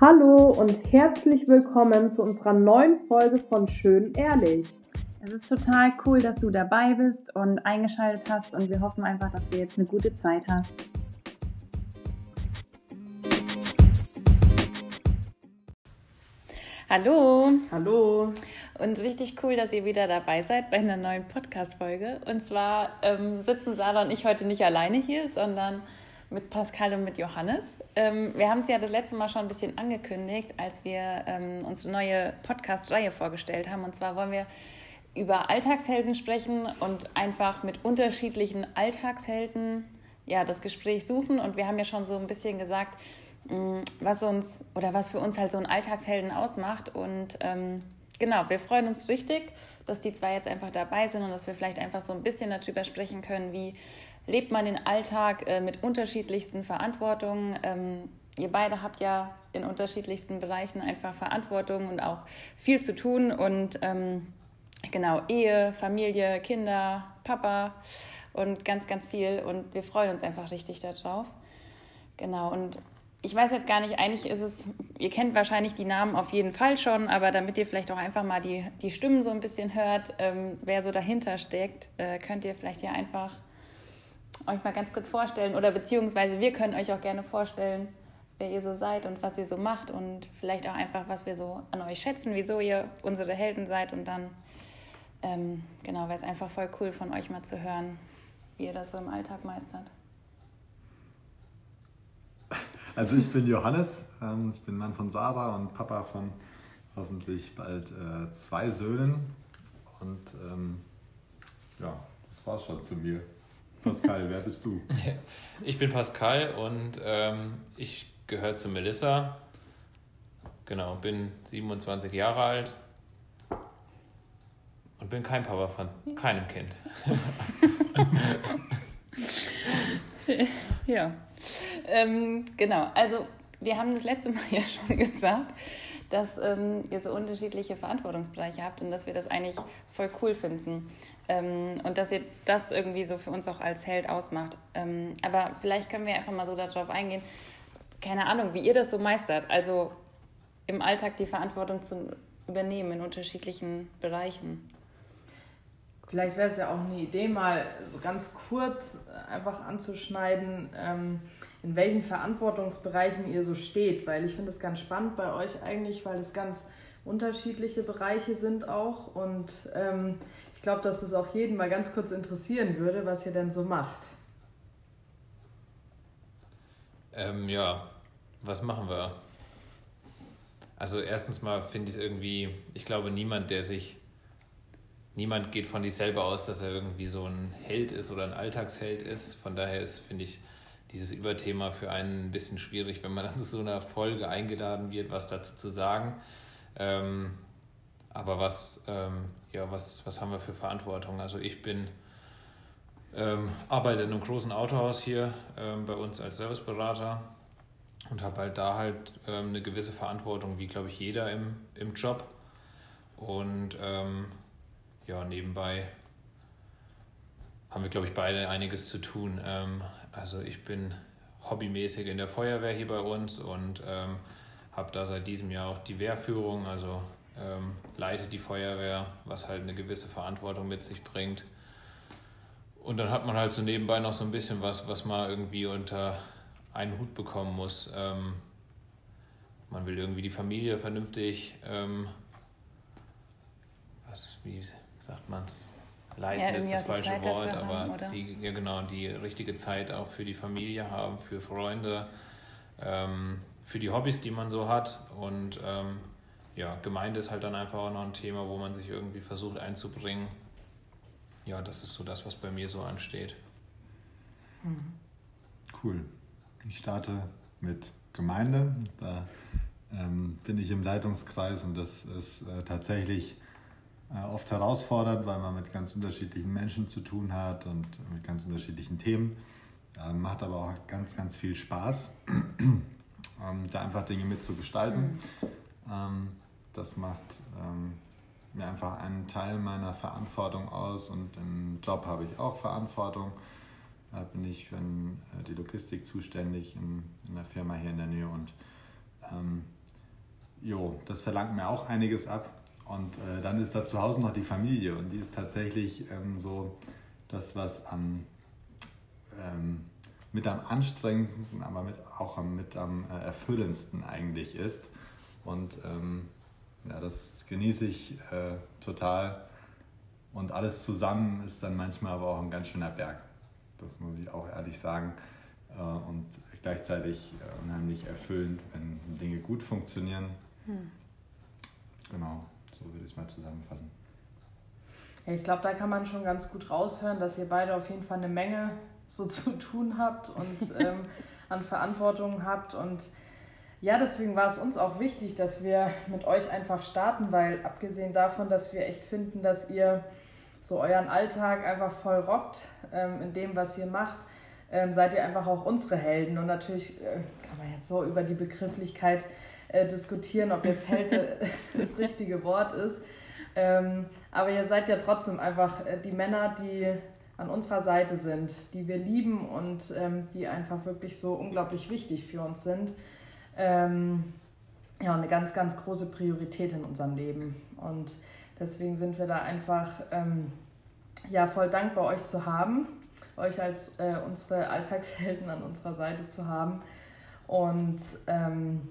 Hallo und herzlich willkommen zu unserer neuen Folge von Schön Ehrlich. Es ist total cool, dass du dabei bist und eingeschaltet hast und wir hoffen einfach, dass du jetzt eine gute Zeit hast. Hallo. Hallo. Und richtig cool, dass ihr wieder dabei seid bei einer neuen Podcast-Folge. Und zwar ähm, sitzen Sarah und ich heute nicht alleine hier, sondern mit Pascal und mit Johannes. Ähm, wir haben es ja das letzte Mal schon ein bisschen angekündigt, als wir ähm, unsere neue Podcast-Reihe vorgestellt haben. Und zwar wollen wir über Alltagshelden sprechen und einfach mit unterschiedlichen Alltagshelden ja, das Gespräch suchen. Und wir haben ja schon so ein bisschen gesagt, mm, was uns oder was für uns halt so ein Alltagshelden ausmacht. Und ähm, genau, wir freuen uns richtig, dass die zwei jetzt einfach dabei sind und dass wir vielleicht einfach so ein bisschen darüber sprechen können, wie lebt man den Alltag äh, mit unterschiedlichsten Verantwortungen. Ähm, ihr beide habt ja in unterschiedlichsten Bereichen einfach Verantwortung und auch viel zu tun und ähm, genau Ehe, Familie, Kinder, Papa und ganz, ganz viel und wir freuen uns einfach richtig darauf. Genau und ich weiß jetzt gar nicht, eigentlich ist es, ihr kennt wahrscheinlich die Namen auf jeden Fall schon, aber damit ihr vielleicht auch einfach mal die, die Stimmen so ein bisschen hört, ähm, wer so dahinter steckt, äh, könnt ihr vielleicht hier einfach euch mal ganz kurz vorstellen oder beziehungsweise wir können euch auch gerne vorstellen, wer ihr so seid und was ihr so macht und vielleicht auch einfach, was wir so an euch schätzen, wieso ihr unsere Helden seid und dann, ähm, genau, wäre es einfach voll cool von euch mal zu hören, wie ihr das so im Alltag meistert. Also ich bin Johannes, ähm, ich bin Mann von Sarah und Papa von hoffentlich bald äh, zwei Söhnen und ähm, ja, das war's schon zu mir. Pascal, wer bist du? Ich bin Pascal und ähm, ich gehöre zu Melissa. Genau, bin 27 Jahre alt und bin kein Papa von keinem Kind. ja, ähm, genau. Also wir haben das letzte Mal ja schon gesagt, dass ähm, ihr so unterschiedliche Verantwortungsbereiche habt und dass wir das eigentlich voll cool finden. Ähm, und dass ihr das irgendwie so für uns auch als Held ausmacht. Ähm, aber vielleicht können wir einfach mal so darauf eingehen, keine Ahnung, wie ihr das so meistert. Also im Alltag die Verantwortung zu übernehmen in unterschiedlichen Bereichen. Vielleicht wäre es ja auch eine Idee, mal so ganz kurz einfach anzuschneiden, ähm, in welchen Verantwortungsbereichen ihr so steht, weil ich finde es ganz spannend bei euch eigentlich, weil es ganz unterschiedliche Bereiche sind auch und ähm, ich glaube, dass es auch jeden mal ganz kurz interessieren würde, was ihr denn so macht. Ähm, ja, was machen wir? Also erstens mal finde ich es irgendwie, ich glaube niemand, der sich, niemand geht von sich selber aus, dass er irgendwie so ein Held ist oder ein Alltagsheld ist. Von daher ist, finde ich, dieses Überthema für einen ein bisschen schwierig, wenn man an so einer Folge eingeladen wird, was dazu zu sagen. Ähm, aber was, ähm, ja, was, was haben wir für Verantwortung? Also ich bin, ähm, arbeite in einem großen Autohaus hier ähm, bei uns als Serviceberater und habe halt da halt ähm, eine gewisse Verantwortung, wie glaube ich jeder im, im Job. Und ähm, ja, nebenbei haben wir, glaube ich, beide einiges zu tun. Ähm, also ich bin hobbymäßig in der Feuerwehr hier bei uns und ähm, habe da seit diesem Jahr auch die Wehrführung, also ähm, leite die Feuerwehr, was halt eine gewisse Verantwortung mit sich bringt. Und dann hat man halt so nebenbei noch so ein bisschen was, was man irgendwie unter einen Hut bekommen muss. Ähm, man will irgendwie die Familie vernünftig, ähm, was, wie sagt man es? Leiten ja, ist das falsche Wort, aber haben, die, ja genau, die richtige Zeit auch für die Familie haben, für Freunde, ähm, für die Hobbys, die man so hat. Und ähm, ja, Gemeinde ist halt dann einfach auch noch ein Thema, wo man sich irgendwie versucht einzubringen. Ja, das ist so das, was bei mir so ansteht. Cool. Ich starte mit Gemeinde. Da ähm, bin ich im Leitungskreis und das ist äh, tatsächlich oft herausfordernd, weil man mit ganz unterschiedlichen Menschen zu tun hat und mit ganz unterschiedlichen Themen. Äh, macht aber auch ganz, ganz viel Spaß, ähm, da einfach Dinge mitzugestalten. Mhm. Ähm, das macht ähm, mir einfach einen Teil meiner Verantwortung aus und im Job habe ich auch Verantwortung. Da bin ich für die Logistik zuständig in, in der Firma hier in der Nähe und ähm, jo, das verlangt mir auch einiges ab. Und äh, dann ist da zu Hause noch die Familie und die ist tatsächlich ähm, so das, was am, ähm, mit am anstrengendsten, aber mit, auch am, mit am äh, erfüllendsten eigentlich ist. Und ähm, ja, das genieße ich äh, total. Und alles zusammen ist dann manchmal aber auch ein ganz schöner Berg. Das muss ich auch ehrlich sagen. Äh, und gleichzeitig äh, unheimlich erfüllend, wenn Dinge gut funktionieren. Hm. Genau. So würde ich es mal zusammenfassen. Ja, ich glaube, da kann man schon ganz gut raushören, dass ihr beide auf jeden Fall eine Menge so zu tun habt und ähm, an Verantwortung habt. Und ja, deswegen war es uns auch wichtig, dass wir mit euch einfach starten, weil abgesehen davon, dass wir echt finden, dass ihr so euren Alltag einfach voll rockt ähm, in dem, was ihr macht, ähm, seid ihr einfach auch unsere Helden. Und natürlich äh, kann man jetzt so über die Begrifflichkeit äh, diskutieren, ob jetzt Held das richtige Wort ist. Ähm, aber ihr seid ja trotzdem einfach äh, die Männer, die an unserer Seite sind, die wir lieben und ähm, die einfach wirklich so unglaublich wichtig für uns sind. Ähm, ja, eine ganz, ganz große Priorität in unserem Leben. Und deswegen sind wir da einfach ähm, ja, voll dankbar, euch zu haben, euch als äh, unsere Alltagshelden an unserer Seite zu haben. Und ähm,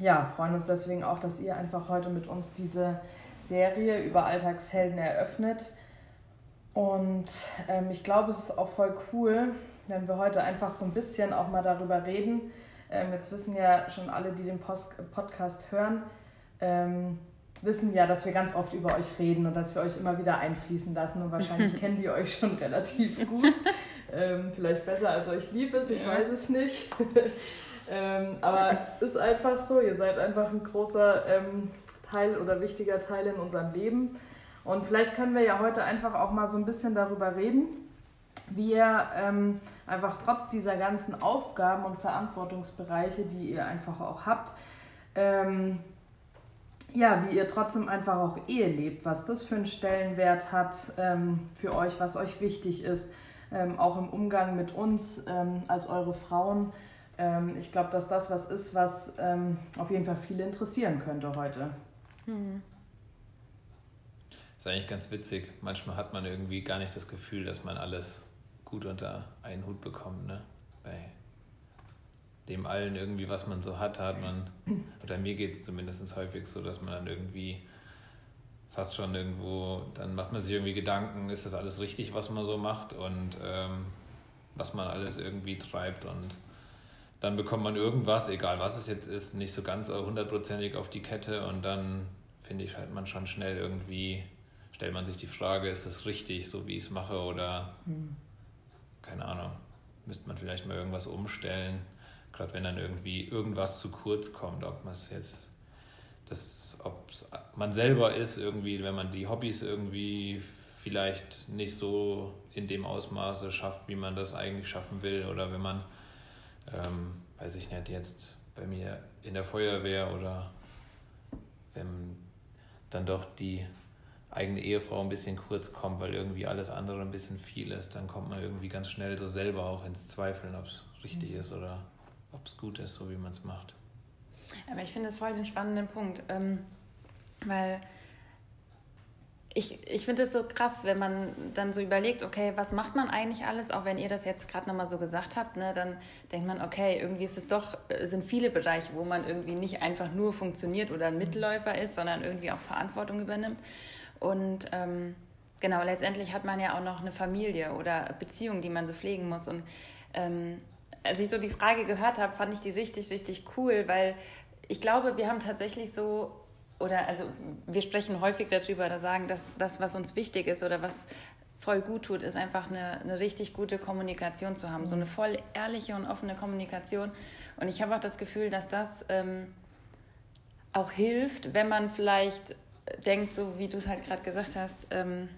ja, freuen uns deswegen auch, dass ihr einfach heute mit uns diese Serie über Alltagshelden eröffnet. Und ähm, ich glaube, es ist auch voll cool, wenn wir heute einfach so ein bisschen auch mal darüber reden. Ähm, jetzt wissen ja schon alle, die den Post Podcast hören, ähm, wissen ja, dass wir ganz oft über euch reden und dass wir euch immer wieder einfließen lassen. Und wahrscheinlich kennen die euch schon relativ gut. Ähm, vielleicht besser als euch lieb ist, ich weiß es nicht. Ähm, aber ist einfach so, ihr seid einfach ein großer ähm, Teil oder wichtiger Teil in unserem Leben. Und vielleicht können wir ja heute einfach auch mal so ein bisschen darüber reden, wie ihr ähm, einfach trotz dieser ganzen Aufgaben und Verantwortungsbereiche, die ihr einfach auch habt, ähm, ja, wie ihr trotzdem einfach auch Ehe lebt, was das für einen Stellenwert hat ähm, für euch, was euch wichtig ist, ähm, auch im Umgang mit uns als eure Frauen ähm, ich glaube, dass das was ist, was ähm, auf jeden Fall viele interessieren könnte heute. Mhm. ist eigentlich ganz witzig. Manchmal hat man irgendwie gar nicht das Gefühl, dass man alles gut unter einen Hut bekommt. Ne? Bei dem allen irgendwie, was man so hat, hat man, oder mir geht es zumindest häufig so, dass man dann irgendwie fast schon irgendwo, dann macht man sich irgendwie Gedanken, ist das alles richtig, was man so macht und ähm, was man alles irgendwie treibt und dann bekommt man irgendwas, egal was es jetzt ist, nicht so ganz hundertprozentig auf die Kette und dann finde ich halt man schon schnell irgendwie, stellt man sich die Frage, ist es richtig, so wie ich es mache oder mhm. keine Ahnung, müsste man vielleicht mal irgendwas umstellen, gerade wenn dann irgendwie irgendwas zu kurz kommt, ob man es jetzt, das, ob man selber ist irgendwie, wenn man die Hobbys irgendwie vielleicht nicht so in dem Ausmaße schafft, wie man das eigentlich schaffen will oder wenn man ähm, weiß ich nicht, jetzt bei mir in der Feuerwehr oder wenn dann doch die eigene Ehefrau ein bisschen kurz kommt, weil irgendwie alles andere ein bisschen viel ist, dann kommt man irgendwie ganz schnell so selber auch ins Zweifeln, ob es richtig mhm. ist oder ob es gut ist, so wie man es macht. Aber ich finde es voll den spannenden Punkt, ähm, weil ich, ich finde es so krass, wenn man dann so überlegt, okay, was macht man eigentlich alles, auch wenn ihr das jetzt gerade nochmal so gesagt habt, ne, dann denkt man, okay, irgendwie ist es doch, äh, sind viele Bereiche, wo man irgendwie nicht einfach nur funktioniert oder ein Mittelläufer ist, sondern irgendwie auch Verantwortung übernimmt. Und ähm, genau, letztendlich hat man ja auch noch eine Familie oder Beziehungen, die man so pflegen muss. Und ähm, als ich so die Frage gehört habe, fand ich die richtig, richtig cool, weil ich glaube, wir haben tatsächlich so oder also wir sprechen häufig darüber, da sagen, dass das, was uns wichtig ist oder was voll gut tut, ist einfach eine, eine richtig gute Kommunikation zu haben, so eine voll ehrliche und offene Kommunikation. Und ich habe auch das Gefühl, dass das ähm, auch hilft, wenn man vielleicht denkt, so wie du es halt gerade gesagt hast. Ähm,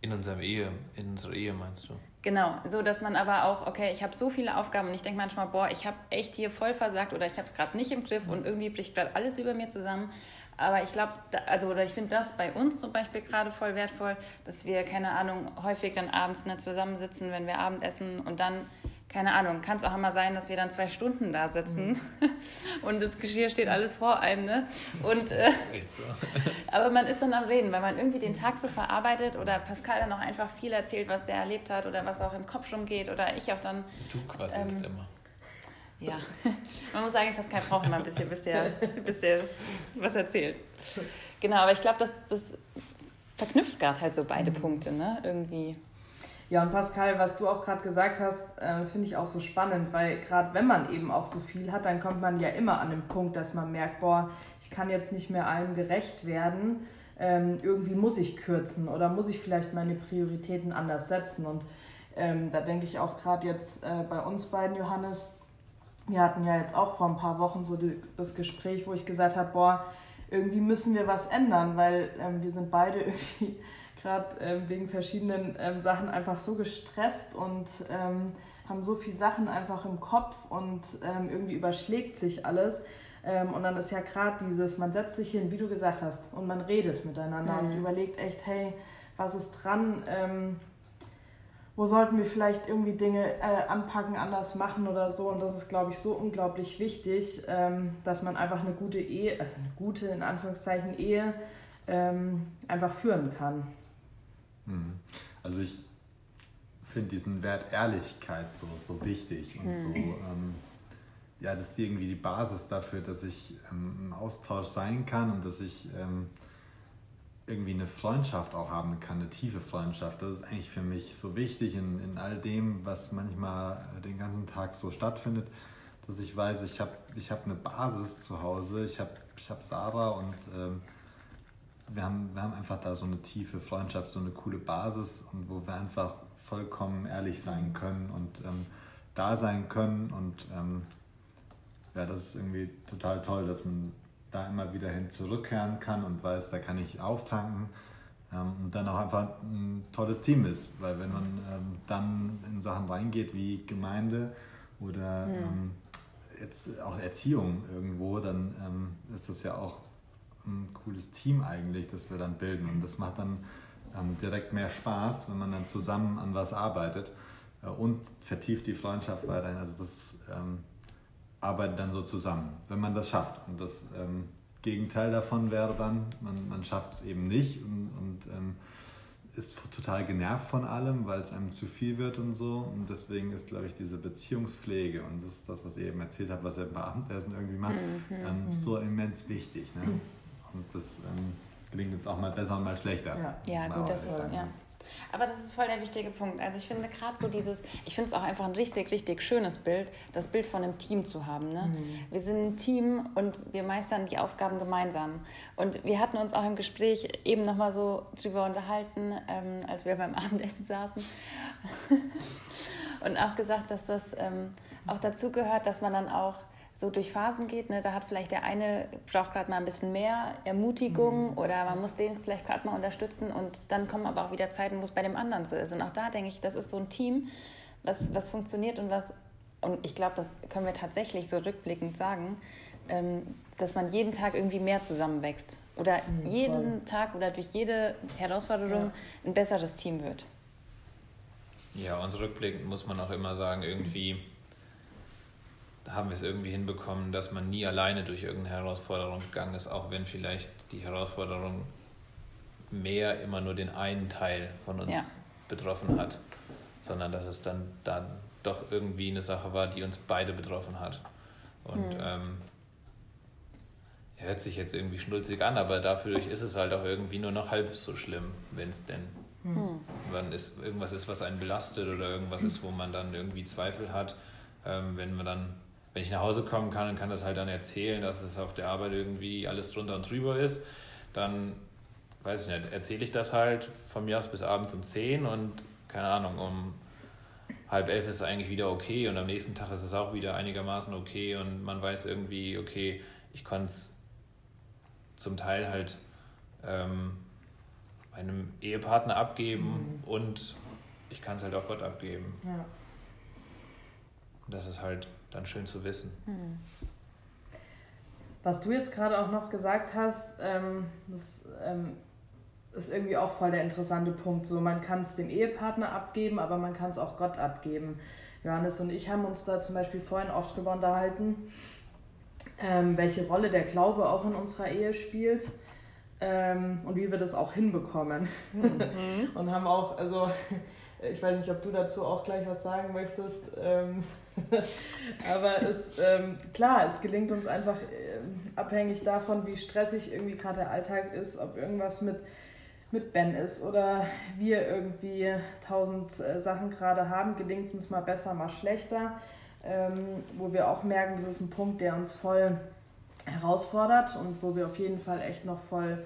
in unserer Ehe, in unserer Ehe meinst du? Genau, so dass man aber auch, okay, ich habe so viele Aufgaben und ich denke manchmal, boah, ich habe echt hier voll versagt oder ich habe es gerade nicht im Griff und irgendwie bricht gerade alles über mir zusammen. Aber ich glaube, also oder ich finde das bei uns zum Beispiel gerade voll wertvoll, dass wir, keine Ahnung, häufig dann abends nicht zusammensitzen, wenn wir Abendessen und dann keine Ahnung, kann es auch immer sein, dass wir dann zwei Stunden da sitzen mhm. und das Geschirr steht alles vor einem, ne? Und, äh, das ist echt so. aber man ist dann am Reden, weil man irgendwie den Tag so verarbeitet oder Pascal dann auch einfach viel erzählt, was der erlebt hat oder was auch im Kopf schon geht oder ich auch dann. Du quasselst ähm, immer. Ja, man muss sagen, Pascal braucht immer ein bisschen, bis der, bis der was erzählt. Genau, aber ich glaube, das, das verknüpft gerade halt so beide mhm. Punkte, ne? Irgendwie. Ja, und Pascal, was du auch gerade gesagt hast, äh, das finde ich auch so spannend, weil gerade wenn man eben auch so viel hat, dann kommt man ja immer an den Punkt, dass man merkt, boah, ich kann jetzt nicht mehr allem gerecht werden, ähm, irgendwie muss ich kürzen oder muss ich vielleicht meine Prioritäten anders setzen. Und ähm, da denke ich auch gerade jetzt äh, bei uns beiden, Johannes, wir hatten ja jetzt auch vor ein paar Wochen so die, das Gespräch, wo ich gesagt habe, boah, irgendwie müssen wir was ändern, weil ähm, wir sind beide irgendwie gerade ähm, wegen verschiedenen ähm, Sachen einfach so gestresst und ähm, haben so viele Sachen einfach im Kopf und ähm, irgendwie überschlägt sich alles. Ähm, und dann ist ja gerade dieses, man setzt sich hin, wie du gesagt hast, und man redet miteinander mhm. und überlegt echt, hey, was ist dran? Ähm, wo sollten wir vielleicht irgendwie Dinge äh, anpacken, anders machen oder so. Und das ist, glaube ich, so unglaublich wichtig, ähm, dass man einfach eine gute Ehe, also eine gute, in Anführungszeichen, Ehe ähm, einfach führen kann. Mhm. Also ich finde diesen Wert Ehrlichkeit so, so wichtig und so, mhm. ähm, ja, das ist irgendwie die Basis dafür, dass ich ähm, im Austausch sein kann und dass ich ähm, irgendwie eine Freundschaft auch haben kann, eine tiefe Freundschaft. Das ist eigentlich für mich so wichtig in, in all dem, was manchmal den ganzen Tag so stattfindet, dass ich weiß, ich habe ich hab eine Basis zu Hause, ich habe ich hab Sarah und ähm, wir haben, wir haben einfach da so eine tiefe Freundschaft, so eine coole Basis und wo wir einfach vollkommen ehrlich sein können und ähm, da sein können und ähm, ja, das ist irgendwie total toll, dass man da immer wieder hin zurückkehren kann und weiß, da kann ich auftanken ähm, und dann auch einfach ein tolles Team ist, weil wenn man ähm, dann in Sachen reingeht wie Gemeinde oder mhm. jetzt auch Erziehung irgendwo, dann ähm, ist das ja auch ein cooles Team eigentlich, das wir dann bilden. Und das macht dann ähm, direkt mehr Spaß, wenn man dann zusammen an was arbeitet äh, und vertieft die Freundschaft weiterhin. Also das ähm, arbeitet dann so zusammen, wenn man das schafft. Und das ähm, Gegenteil davon wäre dann, man, man schafft es eben nicht und, und ähm, ist total genervt von allem, weil es einem zu viel wird und so. Und deswegen ist, glaube ich, diese Beziehungspflege und das ist das, was ihr eben erzählt habt, was ihr beim Abendessen irgendwie macht, mhm. ähm, so immens wichtig. Ne? Und das ähm, gelingt uns auch mal besser und mal schlechter. Ja, ja gut, das ist, ja. Aber das ist voll der wichtige Punkt. Also ich finde gerade so dieses, ich finde es auch einfach ein richtig, richtig schönes Bild, das Bild von einem Team zu haben. Ne? Mhm. Wir sind ein Team und wir meistern die Aufgaben gemeinsam. Und wir hatten uns auch im Gespräch eben nochmal so drüber unterhalten, ähm, als wir beim Abendessen saßen. und auch gesagt, dass das ähm, auch dazu gehört, dass man dann auch so durch Phasen geht. Ne? Da hat vielleicht der eine, braucht gerade mal ein bisschen mehr Ermutigung mhm. oder man muss den vielleicht gerade mal unterstützen und dann kommen aber auch wieder Zeiten, wo es bei dem anderen so ist. Und auch da denke ich, das ist so ein Team, was, was funktioniert und was, und ich glaube, das können wir tatsächlich so rückblickend sagen, ähm, dass man jeden Tag irgendwie mehr zusammenwächst oder mhm, jeden voll. Tag oder durch jede Herausforderung ja. ein besseres Team wird. Ja, und rückblickend muss man auch immer sagen, irgendwie haben wir es irgendwie hinbekommen, dass man nie alleine durch irgendeine Herausforderung gegangen ist, auch wenn vielleicht die Herausforderung mehr immer nur den einen Teil von uns ja. betroffen hat, sondern dass es dann, dann doch irgendwie eine Sache war, die uns beide betroffen hat. Und mhm. ähm, hört sich jetzt irgendwie schnulzig an, aber dafür ist es halt auch irgendwie nur noch halb so schlimm, wenn es denn mhm. wenn es irgendwas ist, was einen belastet oder irgendwas ist, wo man dann irgendwie Zweifel hat. Ähm, wenn man dann wenn ich nach Hause kommen kann und kann das halt dann erzählen, dass es auf der Arbeit irgendwie alles drunter und drüber ist, dann weiß ich nicht, erzähle ich das halt von mir aus bis abends um 10 und keine Ahnung, um halb elf ist es eigentlich wieder okay und am nächsten Tag ist es auch wieder einigermaßen okay und man weiß irgendwie, okay, ich konnte es zum Teil halt ähm, meinem Ehepartner abgeben mhm. und ich kann es halt auch Gott abgeben. Ja. Das ist halt dann schön zu wissen. Mhm. Was du jetzt gerade auch noch gesagt hast, ähm, das ähm, ist irgendwie auch voll der interessante Punkt. So, man kann es dem Ehepartner abgeben, aber man kann es auch Gott abgeben. Johannes und ich haben uns da zum Beispiel vorhin oft drüber unterhalten, ähm, welche Rolle der Glaube auch in unserer Ehe spielt ähm, und wie wir das auch hinbekommen. Mhm. und haben auch, also ich weiß nicht, ob du dazu auch gleich was sagen möchtest. Ähm, aber es, ähm, klar, es gelingt uns einfach äh, abhängig davon, wie stressig irgendwie gerade der Alltag ist, ob irgendwas mit, mit Ben ist oder wir irgendwie tausend äh, Sachen gerade haben, gelingt es uns mal besser, mal schlechter. Ähm, wo wir auch merken, das ist ein Punkt, der uns voll herausfordert und wo wir auf jeden Fall echt noch voll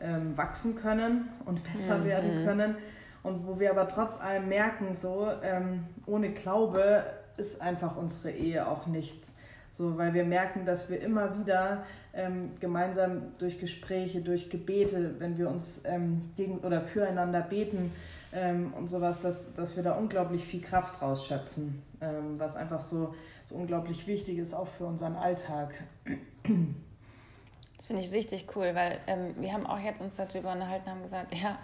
ähm, wachsen können und besser mhm. werden können. Und wo wir aber trotz allem merken, so ähm, ohne Glaube ist einfach unsere Ehe auch nichts. So, weil wir merken, dass wir immer wieder ähm, gemeinsam durch Gespräche, durch Gebete, wenn wir uns ähm, gegen oder füreinander beten ähm, und sowas, dass, dass wir da unglaublich viel Kraft rausschöpfen, ähm, was einfach so, so unglaublich wichtig ist, auch für unseren Alltag. Das finde ich richtig cool, weil ähm, wir haben auch jetzt uns darüber unterhalten, haben gesagt, ja,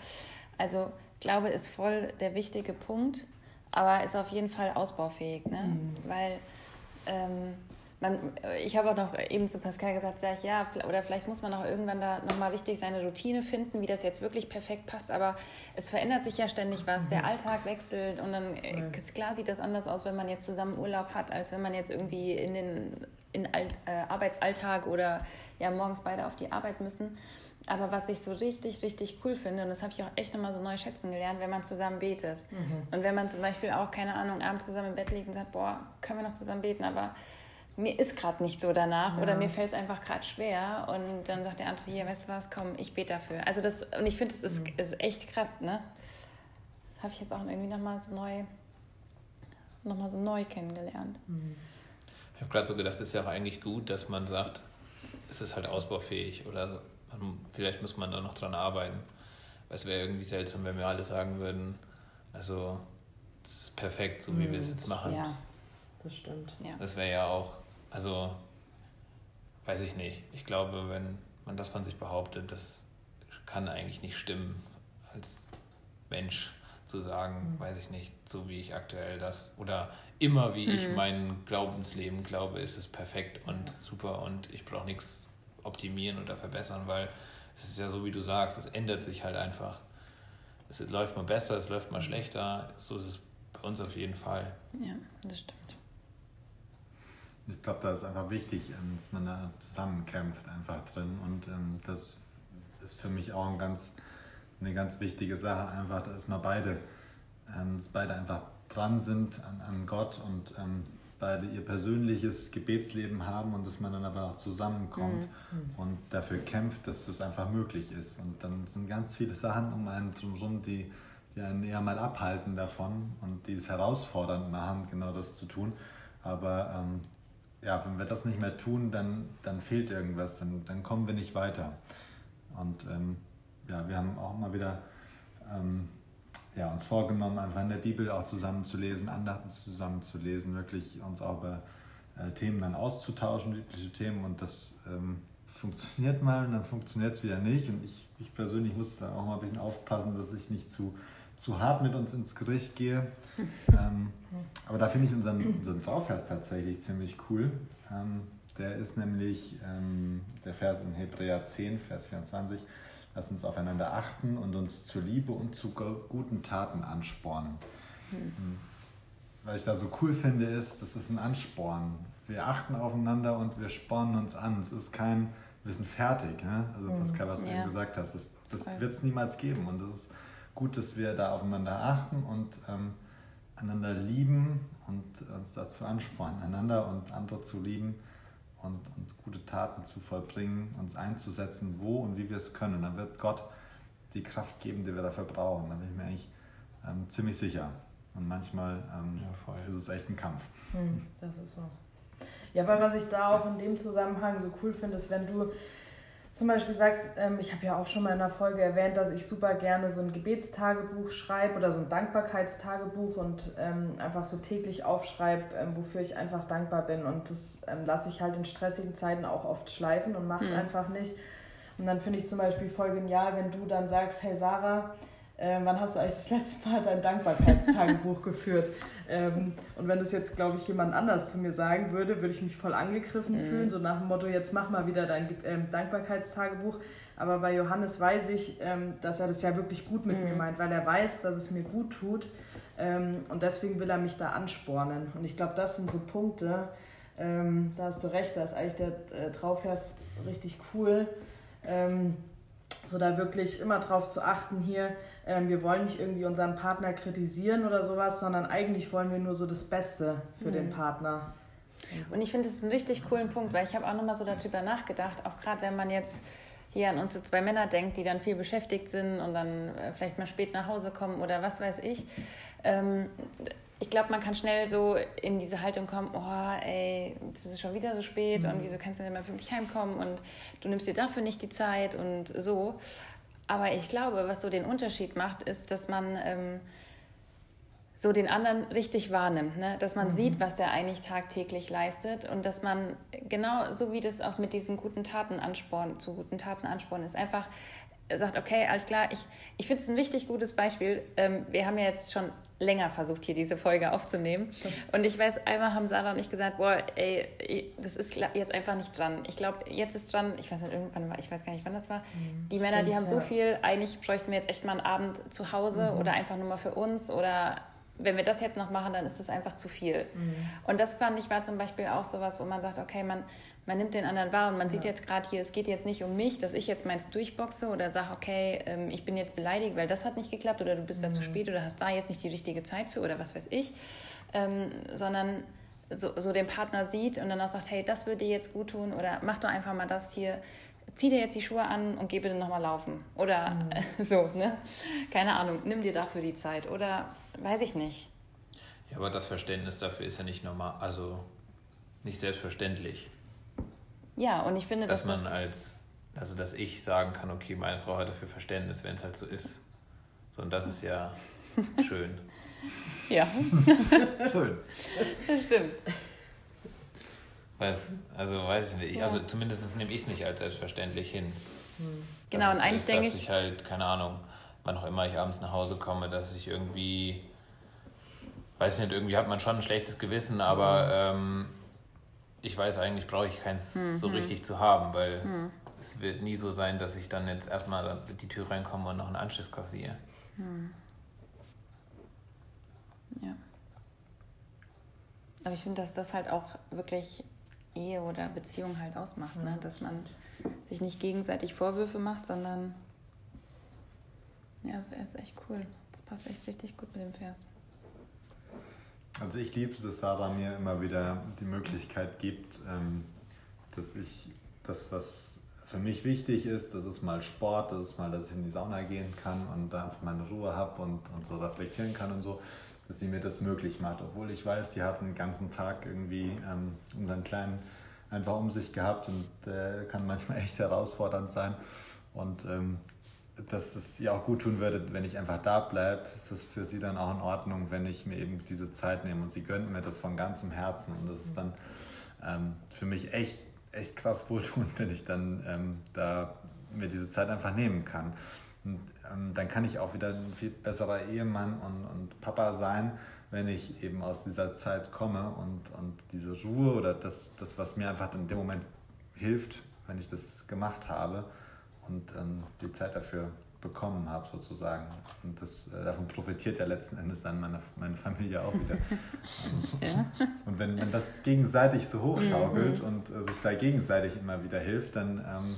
also Glaube ist voll der wichtige Punkt, aber ist auf jeden Fall ausbaufähig, ne? Mhm. Weil ähm, man, ich habe auch noch eben zu Pascal gesagt, sag ich, ja, oder vielleicht muss man auch irgendwann da nochmal richtig seine Routine finden, wie das jetzt wirklich perfekt passt, aber es verändert sich ja ständig was, der mhm. Alltag wechselt und dann mhm. klar sieht das anders aus, wenn man jetzt zusammen Urlaub hat, als wenn man jetzt irgendwie in den in Alt, äh, Arbeitsalltag oder ja morgens beide auf die Arbeit müssen. Aber was ich so richtig, richtig cool finde, und das habe ich auch echt nochmal so neu schätzen gelernt, wenn man zusammen betet. Mhm. Und wenn man zum Beispiel auch, keine Ahnung, abends zusammen im Bett liegt und sagt, boah, können wir noch zusammen beten, aber mir ist gerade nicht so danach ja. oder mir fällt es einfach gerade schwer. Und dann sagt der andere, hier, weißt du was, komm, ich bete dafür. Also das, und ich finde, das ist, mhm. ist echt krass, ne? Das habe ich jetzt auch irgendwie nochmal so neu, noch so neu kennengelernt. Mhm. Ich habe gerade so gedacht, es ist ja auch eigentlich gut, dass man sagt, es ist halt ausbaufähig oder man, vielleicht muss man da noch dran arbeiten. Weil es wäre irgendwie seltsam, wenn wir alle sagen würden, also es ist perfekt, so wie mhm. wir es jetzt machen. Ja, das stimmt. Ja. Das wäre ja auch, also weiß ich nicht. Ich glaube, wenn man das von sich behauptet, das kann eigentlich nicht stimmen als Mensch zu sagen, mhm. weiß ich nicht, so wie ich aktuell das oder immer wie mhm. ich mein Glaubensleben glaube, ist es perfekt und super und ich brauche nichts optimieren oder verbessern, weil es ist ja so, wie du sagst, es ändert sich halt einfach. Es läuft mal besser, es läuft mal schlechter. So ist es bei uns auf jeden Fall. Ja, das stimmt. Ich glaube, da ist einfach wichtig, ähm, dass man da zusammenkämpft einfach drin. Und ähm, das ist für mich auch ein ganz, eine ganz wichtige Sache, einfach, dass wir beide, ähm, dass beide einfach dran sind an, an Gott und ähm, beide ihr persönliches Gebetsleben haben und dass man dann aber auch zusammenkommt mhm. und dafür kämpft, dass das einfach möglich ist. Und dann sind ganz viele Sachen um einen drumherum, die, die einen eher mal abhalten davon und die es herausfordernd machen, genau das zu tun. Aber ähm, ja, wenn wir das nicht mehr tun, dann, dann fehlt irgendwas, dann, dann kommen wir nicht weiter. Und ähm, ja, wir haben auch mal wieder ähm, ja, uns vorgenommen, einfach in der Bibel auch zusammen zu lesen, Andachten zusammen zu lesen, wirklich uns auch über äh, Themen dann auszutauschen, biblische Themen. Und das ähm, funktioniert mal und dann funktioniert es wieder nicht. Und ich, ich persönlich muss da auch mal ein bisschen aufpassen, dass ich nicht zu, zu hart mit uns ins Gericht gehe. ähm, aber da finde ich unseren, unseren Trauvers tatsächlich ziemlich cool. Ähm, der ist nämlich ähm, der Vers in Hebräer 10, Vers 24. Lass uns aufeinander achten und uns zur Liebe und zu guten Taten anspornen. Mhm. Was ich da so cool finde, ist, das ist ein Ansporn. Wir achten aufeinander und wir spornen uns an. Es ist kein, wir sind fertig. Ne? Also. Pascal, was du ja. eben gesagt hast, das, das wird es niemals geben. Und es ist gut, dass wir da aufeinander achten und ähm, einander lieben und uns dazu anspornen, einander und andere zu lieben und, und gute Taten zu vollbringen, uns einzusetzen, wo und wie wir es können. Dann wird Gott die Kraft geben, die wir dafür brauchen. Da bin ich mir eigentlich ähm, ziemlich sicher. Und manchmal ähm, ja, ist es echt ein Kampf. Hm, das ist so. Ja, weil was ich da auch in dem Zusammenhang so cool finde, ist, wenn du zum Beispiel sagst, ähm, ich habe ja auch schon mal in einer Folge erwähnt, dass ich super gerne so ein Gebetstagebuch schreibe oder so ein Dankbarkeitstagebuch und ähm, einfach so täglich aufschreibe, ähm, wofür ich einfach dankbar bin. Und das ähm, lasse ich halt in stressigen Zeiten auch oft schleifen und mache es mhm. einfach nicht. Und dann finde ich zum Beispiel voll genial, wenn du dann sagst, hey Sarah, äh, wann hast du eigentlich das letzte Mal dein Dankbarkeitstagebuch geführt? Ähm, und wenn das jetzt, glaube ich, jemand anders zu mir sagen würde, würde ich mich voll angegriffen mhm. fühlen, so nach dem Motto, jetzt mach mal wieder dein ähm, Dankbarkeitstagebuch. Aber bei Johannes weiß ich, ähm, dass er das ja wirklich gut mit mhm. mir meint, weil er weiß, dass es mir gut tut. Ähm, und deswegen will er mich da anspornen. Und ich glaube, das sind so Punkte, ähm, da hast du recht, da ist eigentlich der äh, Trauvers richtig cool. Ähm, so da wirklich immer drauf zu achten hier, ähm, wir wollen nicht irgendwie unseren Partner kritisieren oder sowas, sondern eigentlich wollen wir nur so das Beste für mhm. den Partner. Und ich finde es einen richtig coolen Punkt, weil ich habe auch nochmal so darüber nachgedacht, auch gerade wenn man jetzt hier an unsere zwei Männer denkt, die dann viel beschäftigt sind und dann äh, vielleicht mal spät nach Hause kommen oder was weiß ich. Ähm, ich glaube, man kann schnell so in diese Haltung kommen, oh, ey, jetzt bist du schon wieder so spät mhm. und wieso kannst du denn mal pünktlich heimkommen und du nimmst dir dafür nicht die Zeit und so. Aber ich glaube, was so den Unterschied macht, ist, dass man ähm, so den anderen richtig wahrnimmt, ne? dass man mhm. sieht, was der eigentlich tagtäglich leistet und dass man genau so wie das auch mit diesen guten Taten ansporn, zu guten Taten ansporn ist, einfach sagt, okay, alles klar, ich, ich finde es ein richtig gutes Beispiel. Ähm, wir haben ja jetzt schon länger versucht, hier diese Folge aufzunehmen. Und ich weiß, einmal haben Sarah und ich gesagt, boah, ey, das ist jetzt einfach nicht dran. Ich glaube, jetzt ist dran, ich weiß nicht, irgendwann war, ich weiß gar nicht, wann das war. Mhm, die Männer, die haben ja. so viel, eigentlich bräuchten wir jetzt echt mal einen Abend zu Hause mhm. oder einfach nur mal für uns oder wenn wir das jetzt noch machen, dann ist das einfach zu viel. Mhm. Und das fand ich war zum Beispiel auch sowas, wo man sagt, okay, man, man nimmt den anderen wahr und man ja. sieht jetzt gerade hier, es geht jetzt nicht um mich, dass ich jetzt meins durchboxe oder sage, okay, ähm, ich bin jetzt beleidigt, weil das hat nicht geklappt oder du bist mhm. da zu mhm. spät oder hast da jetzt nicht die richtige Zeit für oder was weiß ich, ähm, sondern so, so den Partner sieht und dann auch sagt, hey, das würde dir jetzt gut tun oder mach doch einfach mal das hier, zieh dir jetzt die Schuhe an und geh bitte nochmal laufen oder mhm. so, ne? Keine Ahnung, nimm dir dafür die Zeit oder weiß ich nicht. Ja, aber das Verständnis dafür ist ja nicht normal, also nicht selbstverständlich. Ja, und ich finde, dass, dass man als, also dass ich sagen kann, okay, meine Frau hat dafür Verständnis, wenn es halt so ist. So, und das ist ja schön. ja. schön. Das stimmt. Weiß, also weiß ich nicht. Ja. Also zumindest nehme ich es nicht als selbstverständlich hin. Hm. Genau, und eigentlich denke ich. Dass ich halt, keine Ahnung, wann auch immer ich abends nach Hause komme, dass ich irgendwie, weiß ich nicht, irgendwie hat man schon ein schlechtes Gewissen, aber mhm. ähm, ich weiß eigentlich, brauche ich keins mhm. so richtig zu haben, weil mhm. es wird nie so sein, dass ich dann jetzt erstmal die Tür reinkomme und noch einen Anschluss kassiere. Mhm. Ja. Aber ich finde, dass das halt auch wirklich Ehe oder Beziehung halt ausmacht, ne? dass man sich nicht gegenseitig Vorwürfe macht, sondern ja, das ist echt cool. Das passt echt richtig gut mit dem Vers. Also ich liebe es, dass Sarah mir immer wieder die Möglichkeit gibt, ähm, dass ich das, was für mich wichtig ist, das ist mal Sport, das ist mal, dass ich in die Sauna gehen kann und da einfach meine Ruhe habe und, und so reflektieren kann und so, dass sie mir das möglich macht. Obwohl ich weiß, sie hat einen ganzen Tag irgendwie ähm, unseren Kleinen einfach um sich gehabt und äh, kann manchmal echt herausfordernd sein. Und ähm, dass es ihr auch gut tun würde, wenn ich einfach da bleibe, ist das für sie dann auch in Ordnung, wenn ich mir eben diese Zeit nehme. Und sie gönnt mir das von ganzem Herzen. Und das ist dann ähm, für mich echt, echt krass wohltuend, wenn ich dann ähm, da mir diese Zeit einfach nehmen kann. Und ähm, dann kann ich auch wieder ein viel besserer Ehemann und, und Papa sein, wenn ich eben aus dieser Zeit komme und, und diese Ruhe oder das, das, was mir einfach in dem Moment hilft, wenn ich das gemacht habe, und ähm, die Zeit dafür bekommen habe sozusagen. Und das, äh, davon profitiert ja letzten Endes dann meine, meine Familie auch wieder. ja. Und wenn, wenn das gegenseitig so hochschaukelt mhm. und äh, sich da gegenseitig immer wieder hilft, dann, ähm,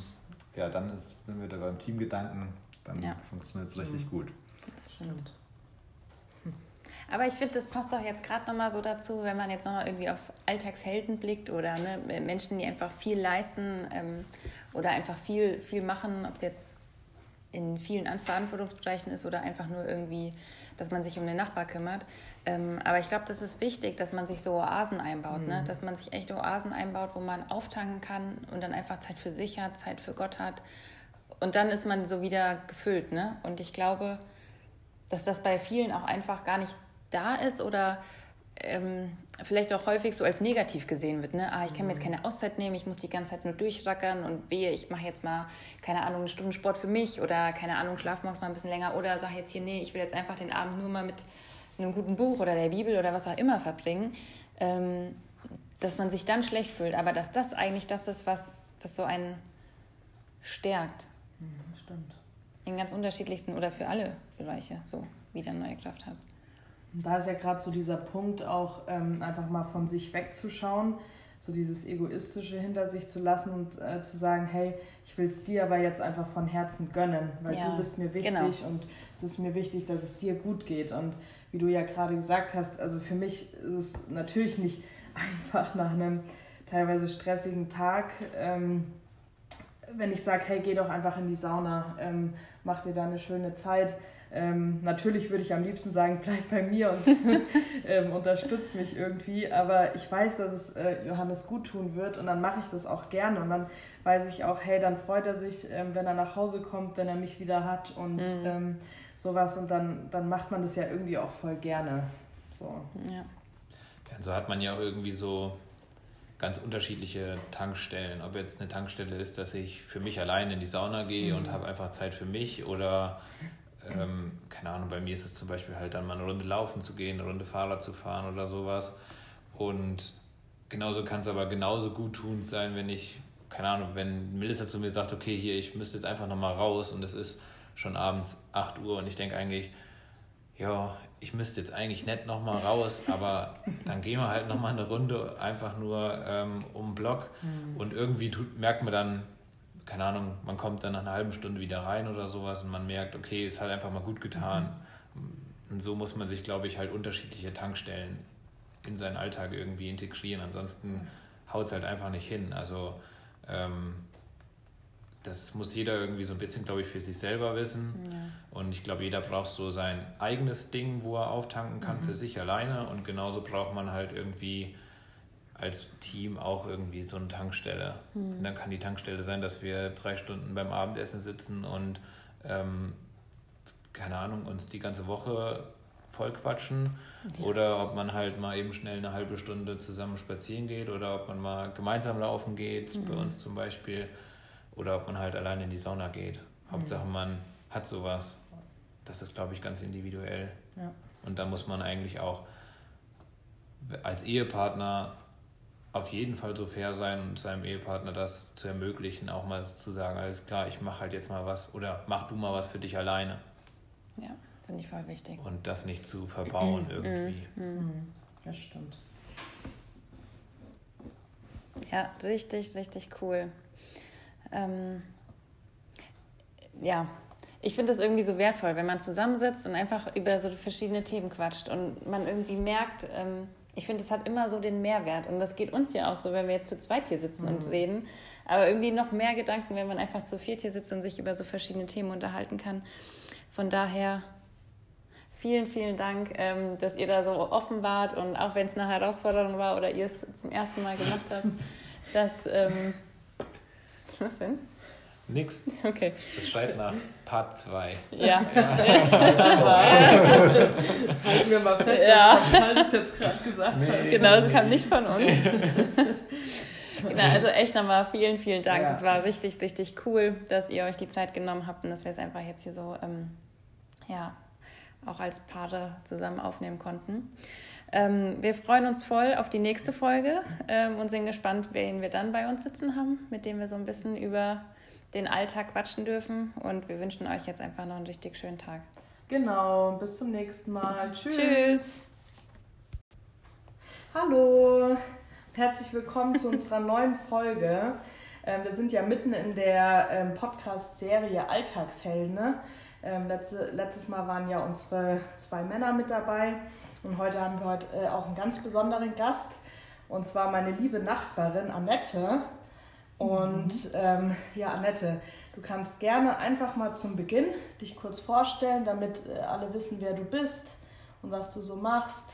ja, dann ist, wenn wir da beim Teamgedanken, dann ja. funktioniert es richtig mhm. gut. Das stimmt. Aber ich finde, das passt auch jetzt gerade nochmal so dazu, wenn man jetzt nochmal irgendwie auf Alltagshelden blickt oder ne, Menschen, die einfach viel leisten ähm, oder einfach viel, viel machen, ob es jetzt in vielen Verantwortungsbereichen ist oder einfach nur irgendwie, dass man sich um den Nachbar kümmert. Ähm, aber ich glaube, das ist wichtig, dass man sich so Oasen einbaut, ne? mhm. ne? dass man sich echt Oasen einbaut, wo man auftanken kann und dann einfach Zeit für sich hat, Zeit für Gott hat. Und dann ist man so wieder gefüllt. Ne? Und ich glaube, dass das bei vielen auch einfach gar nicht da ist oder ähm, vielleicht auch häufig so als negativ gesehen wird. Ne? Ah, ich kann mir jetzt keine Auszeit nehmen, ich muss die ganze Zeit nur durchrackern und wehe, ich mache jetzt mal, keine Ahnung, eine Stunde Sport für mich oder keine Ahnung, schlaf morgens mal ein bisschen länger oder sage jetzt hier, nee, ich will jetzt einfach den Abend nur mal mit einem guten Buch oder der Bibel oder was auch immer verbringen, ähm, dass man sich dann schlecht fühlt, aber dass das eigentlich das ist, was, was so einen stärkt. Mhm, stimmt. In ganz unterschiedlichsten oder für alle Bereiche so wieder neue Kraft hat. Da ist ja gerade so dieser Punkt auch, ähm, einfach mal von sich wegzuschauen, so dieses Egoistische hinter sich zu lassen und äh, zu sagen, hey, ich will es dir aber jetzt einfach von Herzen gönnen, weil Ja, du bist mir wichtig genau. und es ist mir wichtig, dass es dir gut geht. Und wie du ja gerade gesagt hast, also für mich ist es natürlich nicht einfach nach einem teilweise stressigen Tag, ähm, wenn ich sage, hey, geh doch einfach in die Sauna, ähm, mach dir da eine schöne Zeit. Ähm, natürlich würde ich am liebsten sagen, bleib bei mir und ähm, unterstütz mich irgendwie, aber ich weiß, dass es äh, Johannes gut tun wird und dann mache ich das auch gerne und dann weiß ich auch, hey, dann freut er sich, ähm, wenn er nach Hause kommt, wenn er mich wieder hat und Mhm. ähm, sowas und dann, dann macht man das ja irgendwie auch voll gerne. So. Ja. Ja, so hat man ja auch irgendwie so ganz unterschiedliche Tankstellen. Ob jetzt eine Tankstelle ist, dass ich für mich allein in die Sauna gehe und habe einfach Zeit für mich oder ähm, keine Ahnung, bei mir ist es zum Beispiel halt dann mal eine Runde laufen zu gehen, eine Runde Fahrrad zu fahren oder sowas. Und genauso kann es aber genauso gut tun sein, wenn ich, keine Ahnung, wenn Melissa zu mir sagt, okay, hier, ich müsste jetzt einfach nochmal raus und es ist schon abends 8 Uhr und ich denke eigentlich, ja, ich müsste jetzt eigentlich nicht nochmal raus, aber dann gehen wir halt nochmal eine Runde einfach nur ähm, um den Block und irgendwie tut, merkt man dann, keine Ahnung, man kommt dann nach einer halben Stunde wieder rein oder sowas und man merkt, okay, es hat einfach mal gut getan. Und so muss man sich, glaube ich, halt unterschiedliche Tankstellen in seinen Alltag irgendwie integrieren. Ansonsten haut es halt einfach nicht hin. Also ähm, das muss jeder irgendwie so ein bisschen, glaube ich, für sich selber wissen. Und ich glaube, jeder braucht so sein eigenes Ding, wo er auftanken kann für sich alleine. Und genauso braucht man halt irgendwie als Team auch irgendwie so eine Tankstelle. Und dann kann die Tankstelle sein, dass wir drei Stunden beim Abendessen sitzen und ähm, keine Ahnung, uns die ganze Woche voll quatschen. Oder ob man halt mal eben schnell eine halbe Stunde zusammen spazieren geht oder ob man mal gemeinsam laufen geht, bei uns zum Beispiel. Oder ob man halt alleine in die Sauna geht. Hauptsache man hat sowas. Das ist, glaube ich, ganz individuell. Ja. Und da muss man eigentlich auch als Ehepartner auf jeden Fall so fair sein und seinem Ehepartner das zu ermöglichen, auch mal zu sagen, alles klar, ich mache halt jetzt mal was oder mach du mal was für dich alleine Ja, finde ich voll wichtig. und das nicht zu verbauen irgendwie. Mhm. Das stimmt. Ja, richtig, richtig cool. Ähm, ja, ich finde das irgendwie so wertvoll, wenn man zusammensitzt und einfach über so verschiedene Themen quatscht und man irgendwie merkt, ähm, ich finde, es hat immer so den Mehrwert. Und das geht uns ja auch so, wenn wir jetzt zu zweit hier sitzen und reden. Aber irgendwie noch mehr Gedanken, wenn man einfach zu viert hier sitzt und sich über so verschiedene Themen unterhalten kann. Von daher vielen, vielen Dank, ähm, dass ihr da so offen wart und auch wenn es eine Herausforderung war oder ihr es zum ersten Mal gemacht habt, dass. Ähm, was denn? Nix. Okay. Das schreit nach Part 2. Ja. Das halten wir mal fest, Ja. das jetzt gerade gesagt hat. Genau, das kam nicht von uns. genau, also echt nochmal vielen, vielen Dank. Ja. Das war richtig, richtig cool, dass ihr euch die Zeit genommen habt und dass wir es einfach jetzt hier so, ähm, ja, auch als Paare zusammen aufnehmen konnten. Ähm, wir freuen uns voll auf die nächste Folge ähm, und sind gespannt, wen wir dann bei uns sitzen haben, mit dem wir so ein bisschen über den Alltag quatschen dürfen. Und wir wünschen euch jetzt einfach noch einen richtig schönen Tag. Genau, bis zum nächsten Mal. Tschüss. Tschüss. Hallo, herzlich willkommen zu unserer neuen Folge. Ähm, wir sind ja mitten in der ähm, Podcast-Serie Alltagshelden. ne? Ähm, letzte, letztes Mal waren ja unsere zwei Männer mit dabei und heute haben wir heute, äh, auch einen ganz besonderen Gast und zwar meine liebe Nachbarin Annette. Und ähm, ja, Annette, du kannst gerne einfach mal zum Beginn dich kurz vorstellen, damit äh, alle wissen, wer du bist und was du so machst.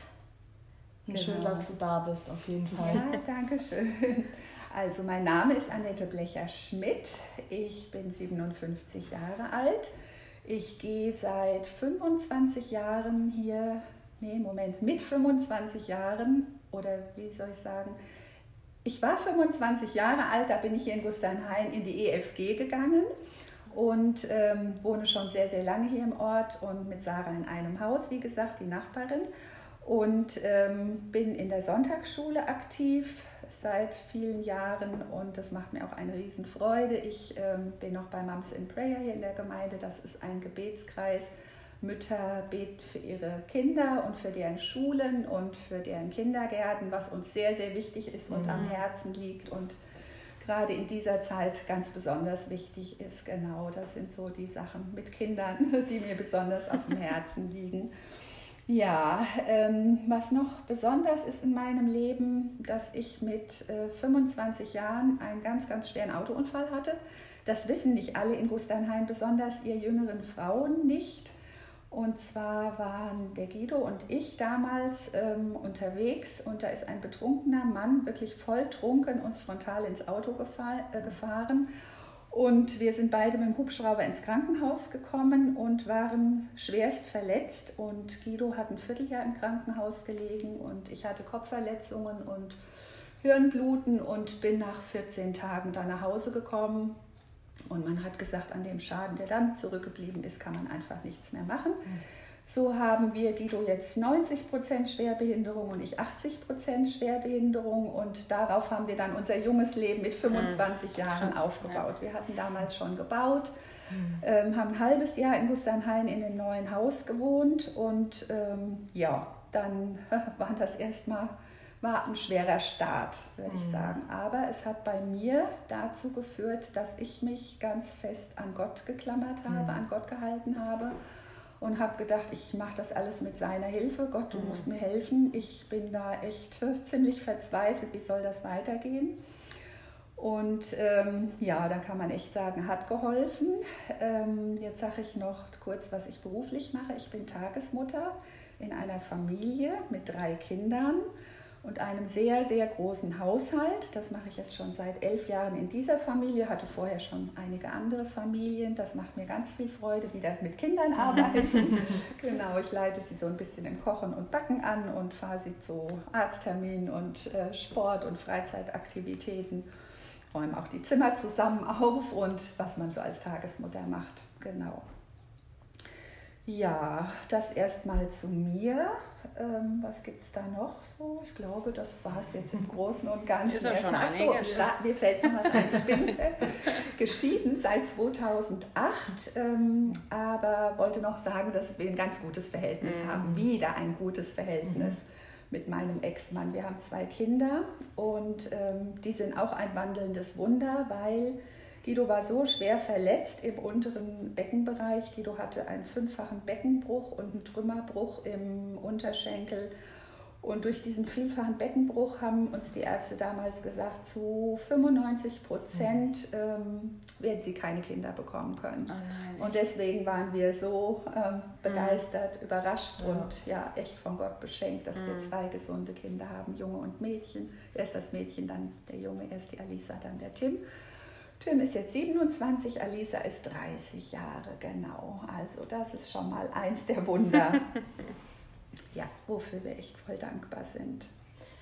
Und Schön, Genau. dass du da bist, auf jeden Fall. Ja, danke schön. Also mein Name ist Annette Blecher-Schmidt. Ich bin 57 Jahre alt. Ich gehe seit 25 Jahren hier nee, Moment, mit 25 Jahren, oder wie soll ich sagen, ich war 25 Jahre alt, da bin ich hier in Gusternhain in die EFG gegangen und ähm, wohne schon sehr, sehr lange hier im Ort und mit Sarah in einem Haus, wie gesagt, die Nachbarin. Und ähm, bin in der Sonntagsschule aktiv seit vielen Jahren und das macht mir auch eine Riesenfreude. Ich ähm, bin noch bei Moms in Prayer hier in der Gemeinde. Das ist ein Gebetskreis. Mütter beten für ihre Kinder und für deren Schulen und für deren Kindergärten, was uns sehr, sehr wichtig ist und mhm. am Herzen liegt und gerade in dieser Zeit ganz besonders wichtig ist. Genau, das sind so die Sachen mit Kindern, die mir besonders auf dem Herzen liegen. Ja, ähm, was noch besonders ist in meinem Leben, dass ich mit äh, 25 Jahren einen ganz, ganz schweren Autounfall hatte. Das wissen nicht alle in Gusternheim, besonders ihr jüngeren Frauen nicht. Und zwar waren der Guido und ich damals ähm, unterwegs und da ist ein betrunkener Mann wirklich volltrunken uns frontal ins Auto gefahr, äh, gefahren. Und wir sind beide mit dem Hubschrauber ins Krankenhaus gekommen und waren schwerst verletzt. Und Guido hat ein Vierteljahr im Krankenhaus gelegen und ich hatte Kopfverletzungen und Hirnbluten und bin nach 14 Tagen da nach Hause gekommen. Und man hat gesagt, an dem Schaden, der dann zurückgeblieben ist, kann man einfach nichts mehr machen. So haben wir Guido jetzt 90 Prozent Schwerbehinderung und ich 80 Prozent Schwerbehinderung und darauf haben wir dann unser junges Leben mit 25 mhm. Jahren Krass, aufgebaut. Ja. Wir hatten damals schon gebaut, mhm. ähm, haben ein halbes Jahr in Gusternhain in dem neuen Haus gewohnt und ähm, ja, dann war das erstmal war ein schwerer Start, würde mhm. ich sagen. Aber es hat bei mir dazu geführt, dass ich mich ganz fest an Gott geklammert habe, mhm. an Gott gehalten habe und habe gedacht, ich mache das alles mit seiner Hilfe. Gott, du mhm. musst mir helfen. Ich bin da echt ziemlich verzweifelt. Wie soll das weitergehen? Und ähm, ja, da kann man echt sagen, hat geholfen. Ähm, jetzt sage ich noch kurz, was ich beruflich mache. Ich bin Tagesmutter in einer Familie mit drei Kindern und einem sehr, sehr großen Haushalt. Das mache ich jetzt schon seit elf Jahren in dieser Familie, hatte vorher schon einige andere Familien. Das macht mir ganz viel Freude, wieder mit Kindern arbeiten. genau, ich leite sie so ein bisschen im Kochen und Backen an und fahre sie zu Arztterminen und äh, Sport- und Freizeitaktivitäten. Räume auch die Zimmer zusammen auf und was man so als Tagesmutter macht. Genau. Ja, das erstmal zu mir. Ähm, was gibt es da noch so? Ich glaube, das war es jetzt im Großen und Ganzen. Ist ja schon Ach so, mir fällt noch was ein. Ich bin geschieden seit 2008, ähm, aber wollte noch sagen, dass wir ein ganz gutes Verhältnis mhm. haben. Wieder ein gutes Verhältnis. Mhm mit meinem Ex-Mann. Wir haben zwei Kinder und ähm, die sind auch ein wandelndes Wunder, weil Guido war so schwer verletzt im unteren Beckenbereich. Guido hatte einen fünffachen Beckenbruch und einen Trümmerbruch im Unterschenkel. Und durch diesen vielfachen Beckenbruch haben uns die Ärzte damals gesagt, zu 95 Prozent ähm, werden sie keine Kinder bekommen können. Oh nein, und deswegen waren wir so ähm, begeistert, mhm. überrascht ja. und ja, echt von Gott beschenkt, dass mhm. wir zwei gesunde Kinder haben, Junge und Mädchen. Erst das Mädchen, dann der Junge, erst die Alisa, dann der Tim. Tim ist jetzt 27, Alisa ist 30 Jahre, genau. Also das ist schon mal eins der Wunder, ja, wofür wir echt voll dankbar sind.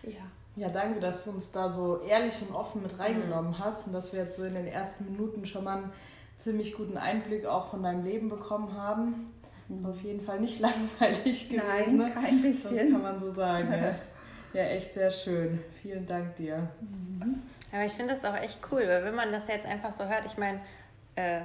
Ja. Ja, danke, dass du uns da so ehrlich und offen mit reingenommen mhm. hast und dass wir jetzt so in den ersten Minuten schon mal einen ziemlich guten Einblick auch von deinem Leben bekommen haben. Mhm. Auf jeden Fall nicht langweilig gewesen. Nein, kein bisschen. Das kann man so sagen. ja. ja, echt sehr schön. Vielen Dank dir. Mhm. Aber ich finde das auch echt cool, weil wenn man das jetzt einfach so hört, ich meine, äh,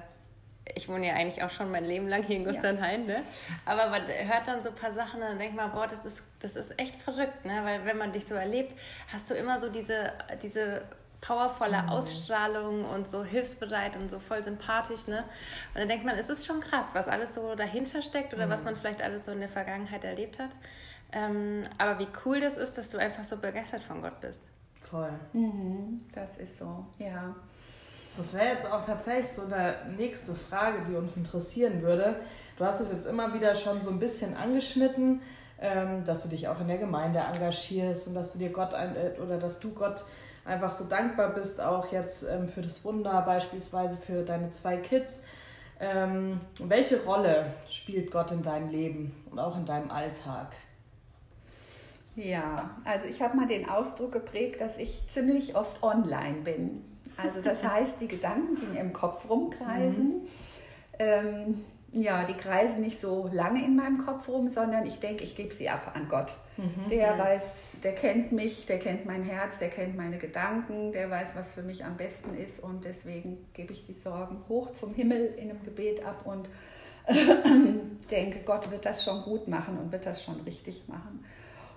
ich wohne ja eigentlich auch schon mein Leben lang hier in Gusternhain, ja. ne? Aber man hört dann so ein paar Sachen und dann denkt man, boah, das ist, das ist echt verrückt, ne? Weil wenn man dich so erlebt, hast du immer so diese, diese powervolle mhm. Ausstrahlung und so hilfsbereit und so voll sympathisch, ne? Und dann denkt man, es ist schon krass, was alles so dahinter steckt oder mhm. was man vielleicht alles so in der Vergangenheit erlebt hat. Ähm, aber wie cool das ist, dass du einfach so begeistert von Gott bist. Voll. Mhm, das ist so, ja. Das wäre jetzt auch tatsächlich so eine nächste Frage, die uns interessieren würde. Du hast es jetzt immer wieder schon so ein bisschen angeschnitten, ähm, dass du dich auch in der Gemeinde engagierst und dass du dir Gott ein, äh, oder dass du Gott einfach so dankbar bist, auch jetzt ähm, für das Wunder, beispielsweise für deine zwei Kids. Ähm, welche Rolle spielt Gott in deinem Leben und auch in deinem Alltag? Ja, also ich habe mal den Ausdruck geprägt, dass ich ziemlich oft online bin. Also das heißt, die Gedanken, die im Kopf rumkreisen, mhm. ähm, ja, die kreisen nicht so lange in meinem Kopf rum, sondern ich denke, ich gebe sie ab an Gott. Mhm, der ja. weiß, der kennt mich, der kennt mein Herz, der kennt meine Gedanken, der weiß, was für mich am besten ist und deswegen gebe ich die Sorgen hoch zum Himmel in einem Gebet ab und denke, Gott wird das schon gut machen und wird das schon richtig machen.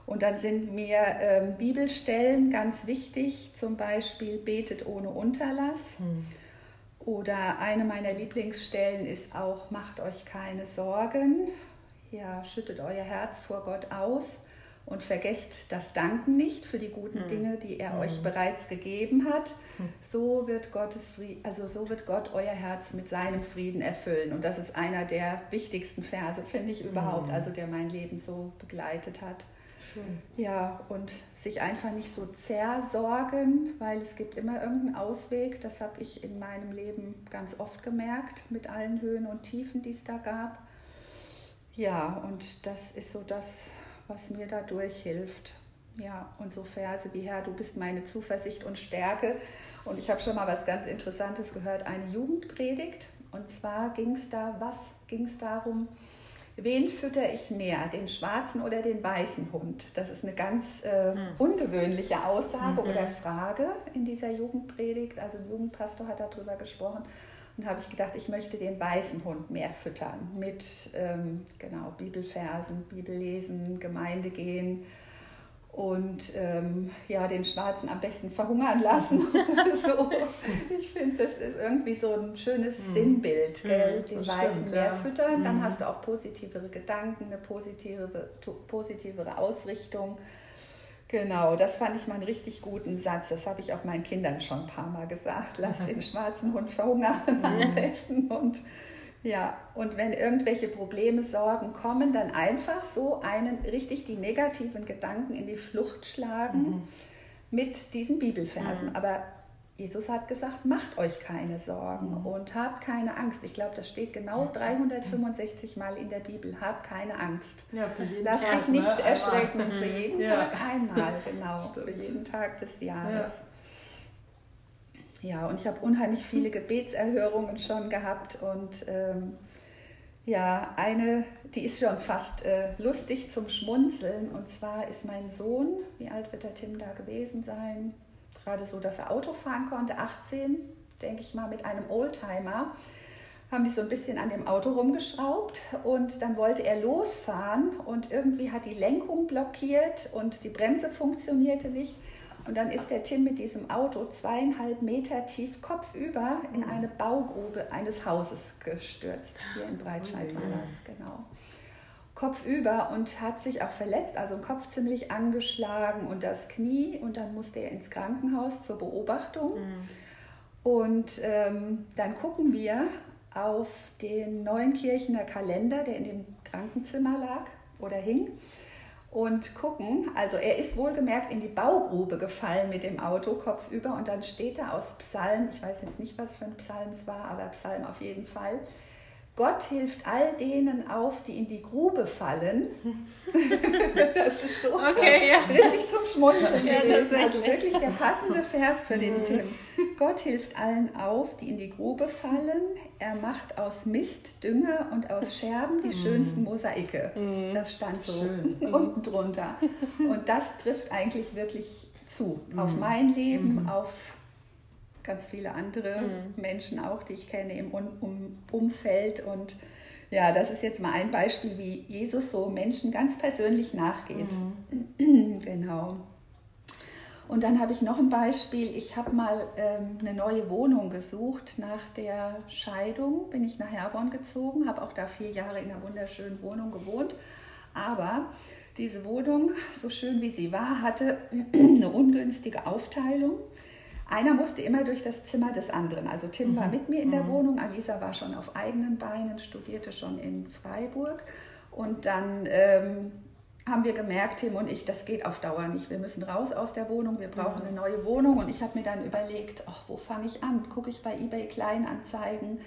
Und dann sind mir ähm, Bibelstellen ganz wichtig, zum Beispiel betet ohne Unterlass. Mhm oder eine meiner Lieblingsstellen ist auch, macht euch keine Sorgen. Ja, schüttet euer Herz vor Gott aus und vergesst das Danken nicht für die guten hm. Dinge, die er hm. euch bereits gegeben hat. Hm. So wird Gottes Frieden, also so wird Gott euer Herz mit seinem Frieden erfüllen. Und das ist einer der wichtigsten Verse, finde ich überhaupt, hm. also der mein Leben so begleitet hat. Ja, und sich einfach nicht so zersorgen, weil es gibt immer irgendeinen Ausweg. Das habe ich in meinem Leben ganz oft gemerkt, mit allen Höhen und Tiefen, die es da gab. Ja, und das ist so das, was mir dadurch hilft. Ja, und so Verse wie Herr, du bist meine Zuversicht und Stärke. Und ich habe schon mal was ganz Interessantes gehört, eine Jugendpredigt. Und zwar ging es da, was ging es darum, wen fütter ich mehr, den schwarzen oder den weißen Hund? Das ist eine ganz äh, mhm. ungewöhnliche Aussage mhm. oder Frage in dieser Jugendpredigt. Also ein Jugendpastor hat darüber gesprochen. Und habe ich gedacht, ich möchte den weißen Hund mehr füttern mit ähm, genau, Bibelversen, Bibellesen, Gemeinde gehen und ähm, ja, den Schwarzen am besten verhungern lassen. so. Ich finde, das ist irgendwie so ein schönes mhm. Sinnbild, gell? Mhm, den Weißen stimmt, mehr ja. füttern, mhm. dann hast du auch positivere Gedanken, eine positive, positivere Ausrichtung. Genau, das fand ich mal einen richtig guten Satz. Das habe ich auch meinen Kindern schon ein paar Mal gesagt. Lass den schwarzen Hund verhungern am besten und ja, und wenn irgendwelche Probleme, Sorgen kommen, dann einfach so einen richtig die negativen Gedanken in die Flucht schlagen mhm. mit diesen Bibelversen. Mhm. Aber Jesus hat gesagt, macht euch keine Sorgen mhm. und habt keine Angst. Ich glaube, das steht genau 365 Mal in der Bibel. Habt keine Angst. Ja, Lass Tag, dich nicht ne? erschrecken. Für jeden ja. Tag einmal, genau. Stimmt. Für jeden Tag des Jahres. Ja. Ja, und ich habe unheimlich viele Gebetserhörungen schon gehabt und ähm, ja, eine, die ist schon fast äh, lustig zum Schmunzeln. Und zwar ist mein Sohn, wie alt wird der Tim da gewesen sein? Gerade so, dass er Auto fahren konnte, 18, denke ich mal, mit einem Oldtimer. Haben die so ein bisschen an dem Auto rumgeschraubt und dann wollte er losfahren und irgendwie hat die Lenkung blockiert und die Bremse funktionierte nicht. Und dann ist der Tim mit diesem Auto zweieinhalb Meter tief kopfüber in mhm. eine Baugrube eines Hauses gestürzt. Hier in Breitscheid war das, genau. Kopfüber und hat sich auch verletzt, also Kopf ziemlich angeschlagen und das Knie. Und dann musste er ins Krankenhaus zur Beobachtung. Mhm. Und ähm, dann gucken wir auf den Neuenkirchener Kalender, der in dem Krankenzimmer lag oder hing und gucken. Also er ist wohlgemerkt in die Baugrube gefallen mit dem Auto kopfüber und dann steht da aus Psalm, ich weiß jetzt nicht, was für ein Psalm es war, aber Psalm auf jeden Fall, Gott hilft all denen auf, die in die Grube fallen. das ist so okay, ja. richtig zum Schmunzeln ja. Also wirklich der passende Vers für den mhm. Tim. Gott hilft allen auf, die in die Grube fallen. Er macht aus Mist Dünger und aus Scherben die mhm. schönsten Mosaike. Mhm. Das stand so Schön. unten drunter. Und das trifft eigentlich wirklich zu. Auf mein Leben, auf ganz viele andere mhm. Menschen auch, die ich kenne im um Umfeld. Und ja, das ist jetzt mal ein Beispiel, wie Jesus so Menschen ganz persönlich nachgeht. Mhm. genau. Und dann habe ich noch ein Beispiel. Ich habe mal ähm, eine neue Wohnung gesucht. Nach der Scheidung bin ich nach Herborn gezogen, habe auch da vier Jahre in einer wunderschönen Wohnung gewohnt. Aber diese Wohnung, so schön wie sie war, hatte eine ungünstige Aufteilung. Einer musste immer durch das Zimmer des anderen. Also Tim mhm. war mit mir in der mhm. Wohnung, Alisa war schon auf eigenen Beinen, studierte schon in Freiburg. Und dann ähm, haben wir gemerkt, Tim und ich, das geht auf Dauer nicht. Wir müssen raus aus der Wohnung, wir brauchen mhm. eine neue Wohnung. Und ich habe mir dann überlegt, ach, wo fange ich an? Gucke ich bei eBay Kleinanzeigen?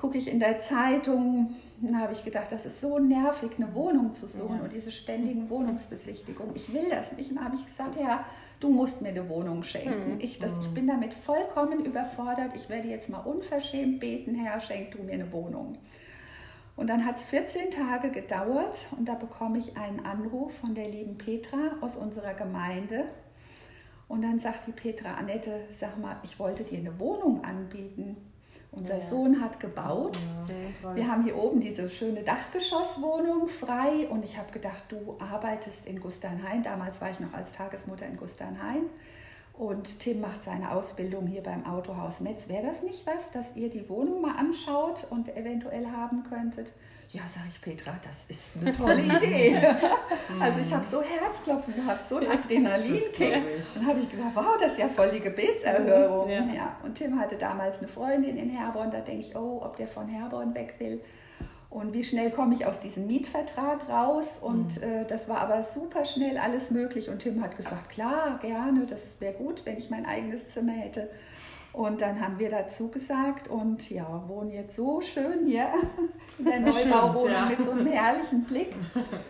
gucke ich in der Zeitung, da habe ich gedacht, das ist so nervig, eine Wohnung zu suchen ja. und diese ständigen Wohnungsbesichtigungen. Ich will das nicht. Und da habe ich gesagt, ja, du musst mir eine Wohnung schenken. Mhm. Ich, das, ich bin damit vollkommen überfordert. Ich werde jetzt mal unverschämt beten, Herr, schenk du mir eine Wohnung. Und dann hat es 14 Tage gedauert und da bekomme ich einen Anruf von der lieben Petra aus unserer Gemeinde. Und dann sagt die Petra, Annette, sag mal, ich wollte dir eine Wohnung anbieten. Unser ja. Sohn hat gebaut. Ja, wir haben hier oben diese schöne Dachgeschosswohnung frei und ich habe gedacht, du arbeitest in Gusternhain. Damals war ich noch als Tagesmutter in Gusternhain. Und Tim macht seine Ausbildung hier beim Autohaus Metz. Wäre das nicht was, dass ihr die Wohnung mal anschaut und eventuell haben könntet? Ja, sage ich, Petra, das ist eine tolle Idee. also ich habe so Herzklopfen gehabt, so ein Adrenalinkick. Dann habe ich gedacht, wow, das ist ja voll die Gebetserhörung. Ja. ja. Und Tim hatte damals eine Freundin in Herborn, da denke ich, oh, ob der von Herborn weg will. Und wie schnell komme ich aus diesem Mietvertrag raus? Und mhm. äh, das war aber super schnell alles möglich. Und Tim hat gesagt, klar, gerne, das wäre gut, wenn ich mein eigenes Zimmer hätte. Und dann haben wir dazu gesagt und ja, wohnen jetzt so schön hier in der Neubauwohnung ja. mit so einem herrlichen Blick.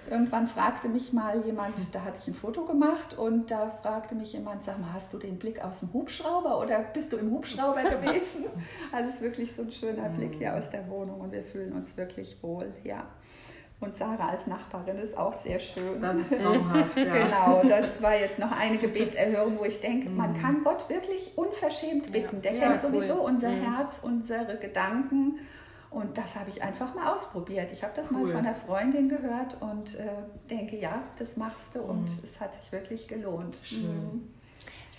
Irgendwann fragte mich mal jemand, da hatte ich ein Foto gemacht und da fragte mich jemand, sag mal, hast du den Blick aus dem Hubschrauber oder bist du im Hubschrauber gewesen? Also es ist wirklich so ein schöner Blick hier aus der Wohnung und wir fühlen uns wirklich wohl, ja. Und Sarah als Nachbarin ist auch sehr schön. Das ist traumhaft, ja. genau, das war jetzt noch eine Gebetserhörung, wo ich denke, man mhm. kann Gott wirklich unverschämt bitten. Der ja, kennt sowieso cool. unser mhm. Herz, unsere Gedanken. Und das habe ich einfach mal ausprobiert. Ich habe das cool. mal von einer Freundin gehört und äh, denke, ja, das machst du. Und mhm. es hat sich wirklich gelohnt. Schön.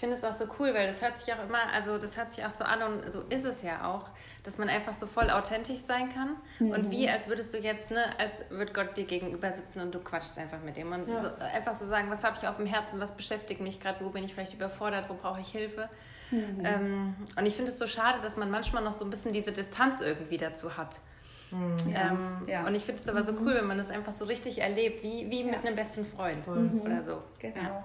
Mhm finde es auch so cool, weil das hört sich auch immer, also das hört sich auch so an und so ist es ja auch, dass man einfach so voll authentisch sein kann mhm. und wie, als würdest du jetzt, ne, als würde Gott dir gegenüber sitzen und du quatschst einfach mit ihm und ja. so, einfach so sagen, was habe ich auf dem Herzen, was beschäftigt mich gerade, wo bin ich vielleicht überfordert, wo brauche ich Hilfe. Mhm. Ähm, und ich finde es so schade, dass man manchmal noch so ein bisschen diese Distanz irgendwie dazu hat. Mhm. Ähm, ja. Und ich finde es aber so mhm. cool, wenn man das einfach so richtig erlebt, wie, wie mit einem besten Freund mhm. oder so. Genau.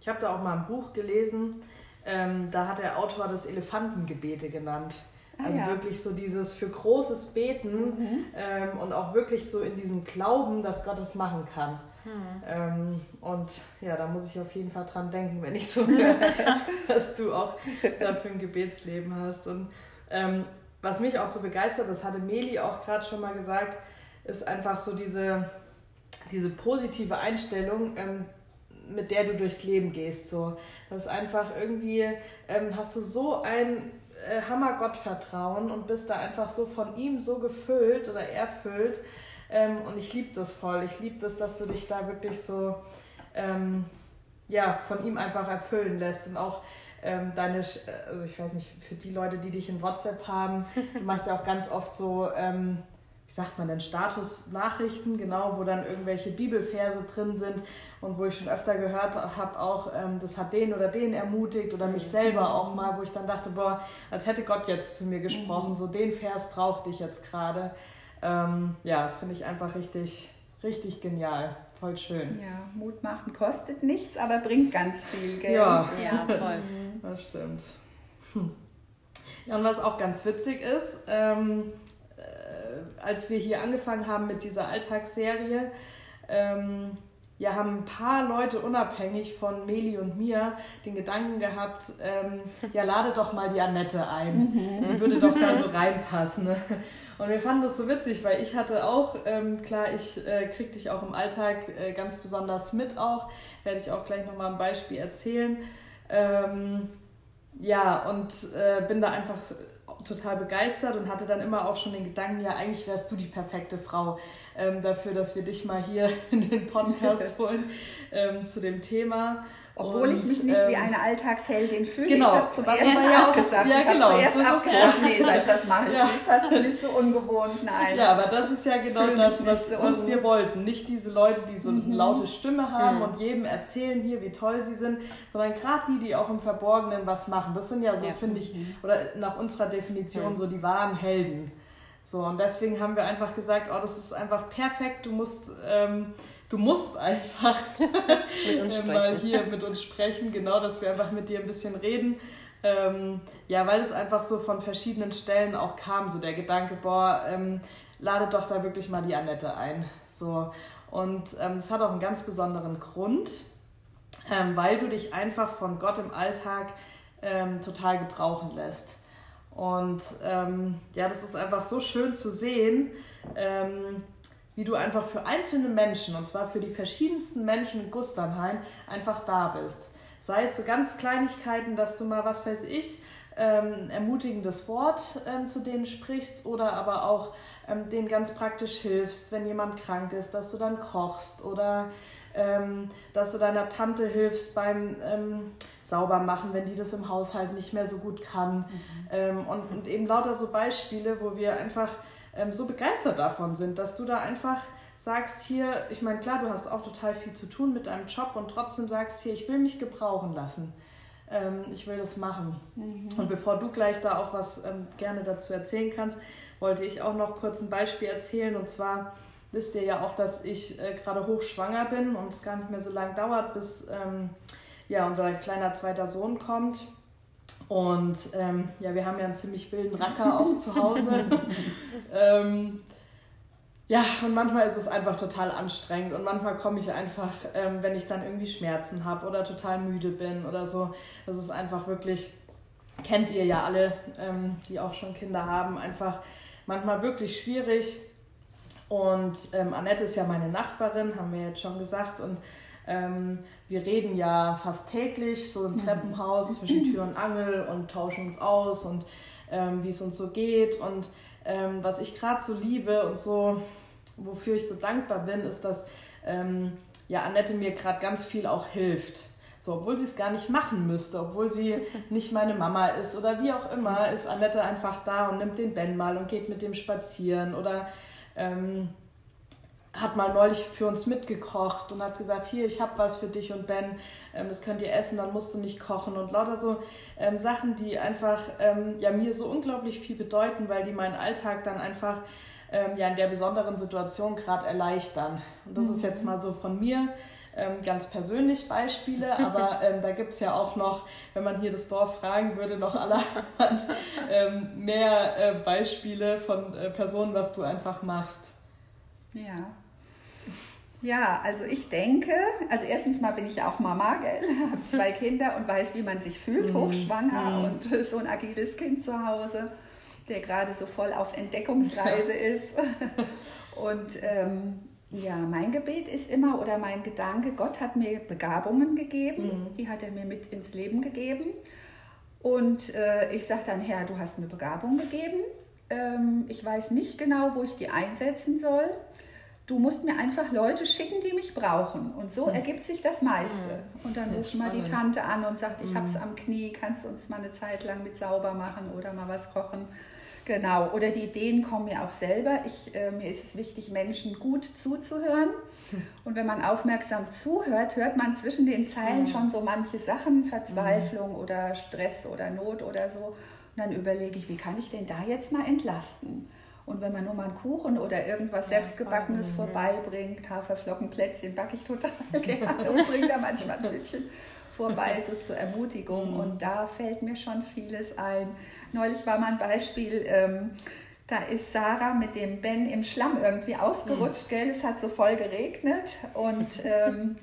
Ich habe da auch mal ein Buch gelesen, ähm, da hat der Autor das Elefantengebete genannt. Ah, also ja. wirklich so dieses für großes Beten mhm. ähm, und auch wirklich so in diesem Glauben, dass Gott es machen kann. Mhm. Ähm, und ja, da muss ich auf jeden Fall dran denken, wenn ich so höre, dass du auch dafür ein Gebetsleben hast. Und ähm, was mich auch so begeistert, das hatte Meli auch gerade schon mal gesagt, ist einfach so diese, diese positive Einstellung, ähm, mit der du durchs Leben gehst. So. Das ist einfach irgendwie, ähm, hast du so ein äh, Hammer-Gottvertrauen und bist da einfach so von ihm so gefüllt oder erfüllt. Ähm, und ich liebe das voll. Ich liebe das, dass du dich da wirklich so ähm, ja, von ihm einfach erfüllen lässt. Und auch ähm, deine, also ich weiß nicht, für die Leute, die dich in WhatsApp haben, du machst ja auch ganz oft so ähm, sagt man denn, Statusnachrichten, genau, wo dann irgendwelche Bibelverse drin sind und wo ich schon öfter gehört habe, auch ähm, das hat den oder den ermutigt oder mich selber mhm. auch mal, wo ich dann dachte, boah, als hätte Gott jetzt zu mir gesprochen, mhm. so den Vers brauchte ich jetzt gerade. Ähm, ja, das finde ich einfach richtig, richtig genial. Voll schön. Ja, Mut machen kostet nichts, aber bringt ganz viel, gell? Ja, ja voll. das stimmt. Hm. Ja, und was auch ganz witzig ist, ähm, als wir hier angefangen haben mit dieser Alltagsserie, ähm, ja, haben ein paar Leute unabhängig von Meli und mir den Gedanken gehabt, ähm, ja, lade doch mal die Annette ein. Mhm. Die würde doch da so reinpassen. Ne? Und wir fanden das so witzig, weil ich hatte auch, ähm, klar, ich äh, krieg dich auch im Alltag äh, ganz besonders mit auch, werde ich auch gleich nochmal ein Beispiel erzählen. Ähm, ja, und äh, bin da einfach total begeistert und hatte dann immer auch schon den Gedanken, ja, eigentlich wärst du die perfekte Frau ähm, dafür, dass wir dich mal hier in den Podcast holen ähm, zu dem Thema. Obwohl und, ich mich nicht ähm, wie eine Alltagsheldin fühle. Genau, ich habe zum ersten Mal ja auch gesagt. Ja, ich genau. Zuerst das abgesagt, ist, nee, sag ich, das mache ich ja. nicht. Das ist nicht so ungewohnt, nein. Ja, aber das ist ja genau das, was, was wir wollten. Nicht diese Leute, die so eine mhm. laute Stimme haben mhm. und jedem erzählen hier, wie toll sie sind, sondern gerade die, die auch im Verborgenen was machen. Das sind ja so, ja. finde ich, mhm. oder nach unserer Definition so die wahren Helden. So, und deswegen haben wir einfach gesagt, oh, das ist einfach perfekt, du musst... Ähm, du musst einfach mit uns mal hier mit uns sprechen, genau, dass wir einfach mit dir ein bisschen reden. Ähm, ja, weil es einfach so von verschiedenen Stellen auch kam, so der Gedanke, boah, ähm, lade doch da wirklich mal die Annette ein. So. Und ähm, das hat auch einen ganz besonderen Grund, ähm, weil du dich einfach von Gott im Alltag ähm, total gebrauchen lässt. Und ähm, ja, das ist einfach so schön zu sehen, ähm, wie du einfach für einzelne Menschen, und zwar für die verschiedensten Menschen in Gusternheim, einfach da bist. Sei es so ganz Kleinigkeiten, dass du mal, was weiß ich, ähm, ermutigendes Wort ähm, zu denen sprichst oder aber auch ähm, denen ganz praktisch hilfst, wenn jemand krank ist, dass du dann kochst oder ähm, dass du deiner Tante hilfst beim ähm, Saubermachen, wenn die das im Haushalt nicht mehr so gut kann. Mhm. Ähm, und, und eben lauter so Beispiele, wo wir einfach ähm, so begeistert davon sind, dass du da einfach sagst hier, ich meine, klar, du hast auch total viel zu tun mit deinem Job und trotzdem sagst hier, ich will mich gebrauchen lassen. Ähm, ich will das machen. Mhm. Und bevor du gleich da auch was ähm, gerne dazu erzählen kannst, wollte ich auch noch kurz ein Beispiel erzählen. Und zwar wisst ihr ja auch, dass ich äh, gerade hochschwanger bin und es gar nicht mehr so lange dauert, bis ähm, ja, unser kleiner zweiter Sohn kommt. Und ähm, ja, wir haben ja einen ziemlich wilden Racker auch zu Hause. ähm, ja, und manchmal ist es einfach total anstrengend und manchmal komme ich einfach, ähm, wenn ich dann irgendwie Schmerzen habe oder total müde bin oder so. Das ist einfach wirklich, kennt ihr ja alle, ähm, die auch schon Kinder haben, einfach manchmal wirklich schwierig. Und ähm, Annette ist ja meine Nachbarin, haben wir jetzt schon gesagt. Und ähm, wir reden ja fast täglich so im mhm. Treppenhaus zwischen Tür und Angel und tauschen uns aus und ähm, wie es uns so geht. Und ähm, was ich gerade so liebe und so, wofür ich so dankbar bin, ist, dass ähm, ja, Annette mir gerade ganz viel auch hilft. So, obwohl sie es gar nicht machen müsste, obwohl sie nicht meine Mama ist oder wie auch immer, ist Annette einfach da und nimmt den Ben mal und geht mit dem spazieren oder ähm, hat mal neulich für uns mitgekocht und hat gesagt, hier, ich habe was für dich und Ben, ähm, das könnt ihr essen, dann musst du nicht kochen und lauter so ähm, Sachen, die einfach ähm, ja mir so unglaublich viel bedeuten, weil die meinen Alltag dann einfach ähm, ja in der besonderen Situation gerade erleichtern. Und das mhm. ist jetzt mal so von mir ähm, ganz persönlich Beispiele, aber ähm, da gibt es ja auch noch, wenn man hier das Dorf fragen würde, noch allerhand mehr äh, Beispiele von äh, Personen, was du einfach machst. Ja. Ja, also ich denke, also erstens mal bin ich auch Mama, gell, habe zwei Kinder und weiß, wie man sich fühlt, mhm. hochschwanger mm. und so ein agiles Kind zu Hause, der gerade so voll auf Entdeckungsreise ja. ist. Und ähm, ja, mein Gebet ist immer oder mein Gedanke, Gott hat mir Begabungen gegeben, mhm. die hat er mir mit ins Leben gegeben. Und äh, ich sage dann, Herr, du hast mir Begabung gegeben. Ähm, ich weiß nicht genau, wo ich die einsetzen soll. Du musst mir einfach Leute schicken, die mich brauchen. Und so mhm. ergibt sich das meiste. Mhm. Und dann ruft mal die Tante an und sagt, ich habe es mhm. am Knie, kannst du uns mal eine Zeit lang mit sauber machen oder mal was kochen. Genau, oder die Ideen kommen mir auch selber. Ich, äh, mir ist es wichtig, Menschen gut zuzuhören. Und wenn man aufmerksam zuhört, hört man zwischen den Zeilen mhm. schon so manche Sachen, Verzweiflung mhm. oder Stress oder Not oder so. Und dann überlege ich, wie kann ich denn da jetzt mal entlasten? Und wenn man nur mal einen Kuchen oder irgendwas ja, Selbstgebackenes vorbeibringt, Haferflockenplätzchen backe ich total gerne und bringe da manchmal ein Tütchen vorbei, so zur Ermutigung. Mhm. Und da fällt mir schon vieles ein. Neulich war mal ein Beispiel, ähm, da ist Sarah mit dem Ben im Schlamm irgendwie ausgerutscht, mhm. gell? Es hat so voll geregnet und ähm,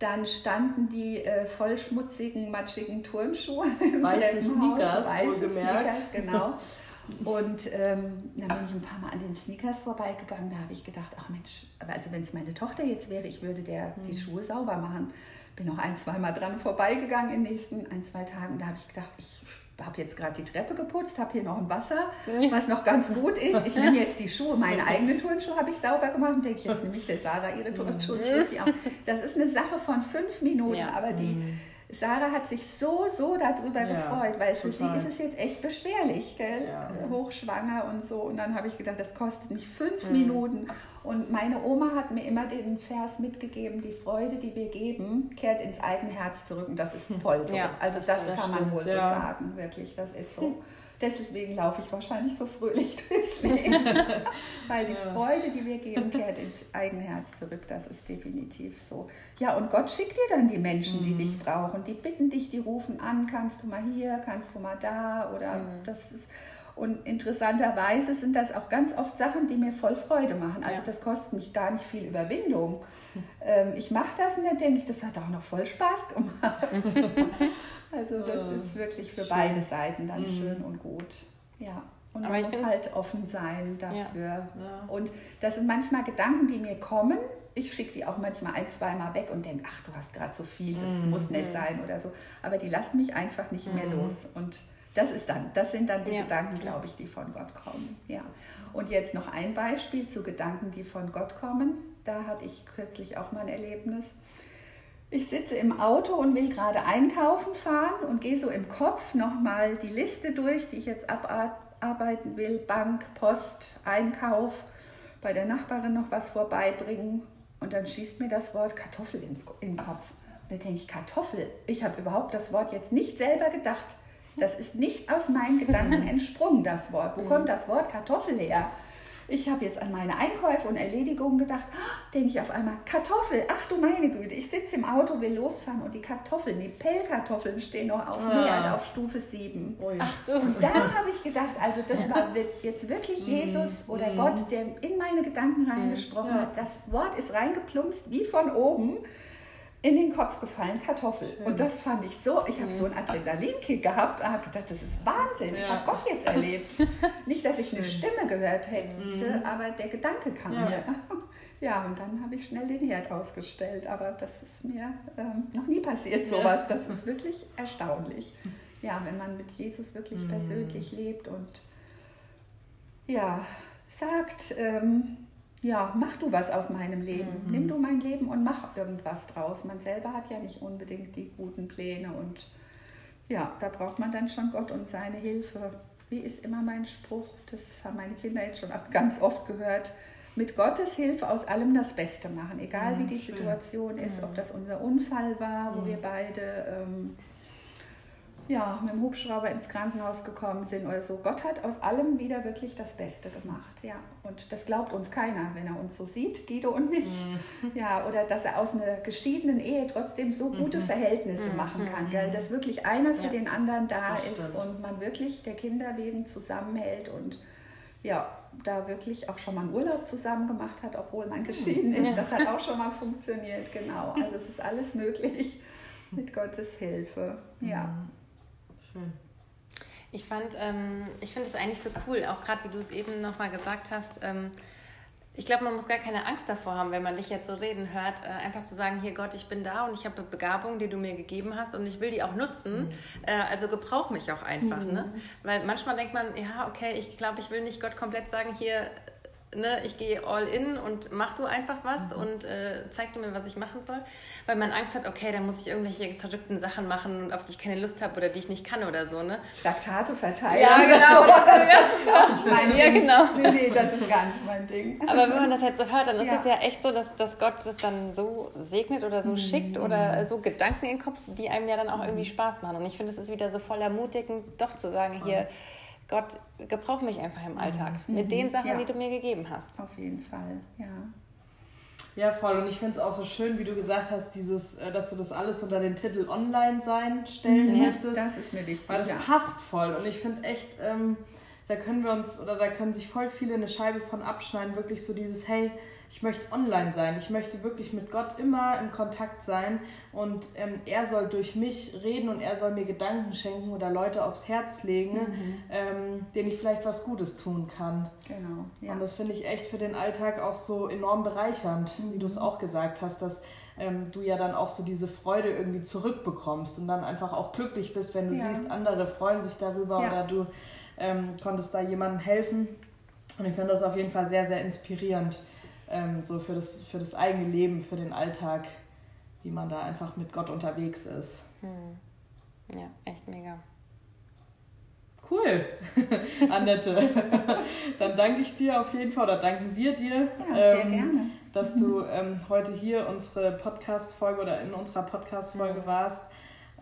dann standen die äh, voll schmutzigen, matschigen Turnschuhe im Weiße Sneakers, Weiße Sneakers, genau. Und ähm, dann bin ich ein paar Mal an den Sneakers vorbeigegangen. Da habe ich gedacht, ach Mensch, also wenn es meine Tochter jetzt wäre, ich würde der mhm. die Schuhe sauber machen. Bin noch ein, zwei Mal dran vorbeigegangen in den nächsten ein, zwei Tagen. Da habe ich gedacht, ich habe jetzt gerade die Treppe geputzt, habe hier noch ein Wasser, was noch ganz gut ist. Ich nehme jetzt die Schuhe, meine eigenen Turnschuhe habe ich sauber gemacht und denke ich, jetzt nehme ich der Sarah ihre mhm. Turnschuhe. Das ist eine Sache von fünf Minuten, ja. aber die mhm. Sarah hat sich so, so darüber ja, gefreut, weil für total. sie ist es jetzt echt beschwerlich, gell? Ja. hochschwanger und so. Und dann habe ich gedacht, das kostet mich fünf mhm. Minuten. Und meine Oma hat mir immer den Vers mitgegeben, die Freude, die wir geben, kehrt ins eigene Herz zurück. Und das ist voll so. Ja, also das, das kann man wohl so sagen, wirklich, das ist so. Deswegen laufe ich wahrscheinlich so fröhlich durchs Leben. Weil die ja. Freude, die wir geben, kehrt ins eigene Herz zurück. Das ist definitiv so. Ja, und Gott schickt dir dann die Menschen, die mhm. dich brauchen. Die bitten dich, die rufen an, kannst du mal hier, kannst du mal da oder mhm. das ist. Und interessanterweise sind das auch ganz oft Sachen, die mir voll Freude machen. Also ja. das kostet mich gar nicht viel Überwindung. Ähm, ich mache das und dann denke ich, das hat auch noch voll Spaß gemacht. also das oh, ist wirklich für schön. beide Seiten dann mhm. schön und gut. Ja. Und man muss halt offen sein dafür. Ja. Ja. Und das sind manchmal Gedanken, die mir kommen. Ich schicke die auch manchmal ein, zweimal weg und denke, ach, du hast gerade so viel, das mhm. muss nicht sein oder so. Aber die lassen mich einfach nicht mehr mhm. los. Und das ist dann, das sind dann die ja. Gedanken, glaube ich, die von Gott kommen. Ja. Und jetzt noch ein Beispiel zu Gedanken, die von Gott kommen. Da hatte ich kürzlich auch mal ein Erlebnis. Ich sitze im Auto und will gerade einkaufen fahren und gehe so im Kopf nochmal die Liste durch, die ich jetzt abarbeiten will. Bank, Post, Einkauf, bei der Nachbarin noch was vorbeibringen. Und dann schießt mir das Wort Kartoffel ins, in den Kopf. Und dann denke ich, Kartoffel. Ich habe überhaupt das Wort jetzt nicht selber gedacht. Das ist nicht aus meinen Gedanken entsprungen, das Wort. Wo kommt das Wort Kartoffel her? Ich habe jetzt an meine Einkäufe und Erledigungen gedacht, oh, denke ich auf einmal, Kartoffel, ach du meine Güte, ich sitze im Auto, will losfahren und die Kartoffeln, die Pellkartoffeln stehen noch auf ah. Mehr, auf Stufe 7. Ach du. Und dann habe ich gedacht, also das war jetzt wirklich mhm. Jesus oder mm. Gott, der in meine Gedanken reingesprochen hat. Das Wort ist reingeplumpst wie von oben in den Kopf gefallen, Kartoffel. Schön. Und das fand ich so, ich habe so einen Adrenalinkick gehabt, habe gedacht, das ist Wahnsinn, ja. ich habe Gott jetzt erlebt. Nicht, dass ich eine Stimme gehört hätte, mhm. aber der Gedanke kam ja. mir. Ja, und dann habe ich schnell den Herd ausgestellt, aber das ist mir ähm, noch nie passiert, sowas. Das ist wirklich erstaunlich. Ja, wenn man mit Jesus wirklich mhm. persönlich lebt und ja, sagt, ähm, ja, mach du was aus meinem Leben. Mhm. Nimm du mein Leben und mach irgendwas draus. Man selber hat ja nicht unbedingt die guten Pläne und ja, da braucht man dann schon Gott und seine Hilfe. Wie ist immer mein Spruch, das haben meine Kinder jetzt schon ganz oft gehört, mit Gottes Hilfe aus allem das Beste machen, egal mhm, wie die schön. Situation ist, mhm. ob das unser Unfall war, wo mhm. wir beide ähm, ja, mit dem Hubschrauber ins Krankenhaus gekommen sind oder so. Gott hat aus allem wieder wirklich das Beste gemacht, ja. Und das glaubt uns keiner, wenn er uns so sieht, Guido und mich. Mhm. Ja, oder dass er aus einer geschiedenen Ehe trotzdem so gute mhm. Verhältnisse mhm. machen kann, gell? dass wirklich einer für ja. den anderen da das ist stimmt. und man wirklich der Kinder wegen zusammenhält und ja, da wirklich auch schon mal einen Urlaub zusammen gemacht hat, obwohl man geschieden ist. Das hat auch schon mal funktioniert, genau. Also es ist alles möglich mit Gottes Hilfe, ja. Schön. Ich fand, ähm, ich finde es eigentlich so cool, auch gerade wie du es eben nochmal gesagt hast. Ähm, ich glaube, man muss gar keine Angst davor haben, wenn man dich jetzt so reden hört, äh, einfach zu sagen, hier Gott, ich bin da und ich habe Begabung, die du mir gegeben hast und ich will die auch nutzen. Mhm. Äh, also gebrauch mich auch einfach. Ne? Mhm. Ne? Weil manchmal denkt man, ja, okay, ich glaube, ich will nicht Gott komplett sagen, hier, ne, ich gehe all in und mach du einfach was mhm. und äh, zeig du mir, was ich machen soll. Weil man Angst hat, okay, da muss ich irgendwelche verrückten Sachen machen, auf die ich keine Lust habe oder die ich nicht kann oder so, ne? Traktate verteilen. Ja, genau. Das, das, ist auch mein Ding. Ja, genau. Nee, nee, das ist gar nicht mein Ding. Aber wenn man das jetzt so hört, dann ist ja. es ja echt so, dass, dass Gott das dann so segnet oder so mhm. schickt oder so Gedanken in den Kopf, die einem ja dann auch irgendwie Spaß machen. Und ich finde, es ist wieder so voll ermutigend, doch zu sagen, hier, mhm Gott, gebrauch mich einfach im Alltag mhm. mit den Sachen, ja. die du mir gegeben hast. Auf jeden Fall, ja. Ja, voll. Und ich finde es auch so schön, wie du gesagt hast, dieses, äh, dass du das alles unter den Titel Online-Sein stellen mhm, möchtest. Das ist mir wichtig. Weil das ja. passt voll. Und ich finde echt, ähm, da können wir uns oder da können sich voll viele eine Scheibe von abschneiden. Wirklich so dieses, hey, ich möchte online sein, ich möchte wirklich mit Gott immer im Kontakt sein und ähm, er soll durch mich reden und er soll mir Gedanken schenken oder Leute aufs Herz legen, mhm. ähm, denen ich vielleicht was Gutes tun kann. Genau. Ja. Und das finde ich echt für den Alltag auch so enorm bereichernd, mhm. wie du es auch gesagt hast, dass ähm, du ja dann auch so diese Freude irgendwie zurückbekommst und dann einfach auch glücklich bist, wenn du ja. siehst, andere freuen sich darüber ja. oder du ähm, konntest da jemandem helfen. Und ich finde das auf jeden Fall sehr, sehr inspirierend ähm, so für das, für das eigene Leben, für den Alltag, wie man da einfach mit Gott unterwegs ist. Hm. Ja, echt mega. Cool, Annette. Dann danke ich dir auf jeden Fall oder danken wir dir, ja, ähm, dass du ähm, heute hier unsere Podcast-Folge oder in unserer Podcast-Folge mhm. warst.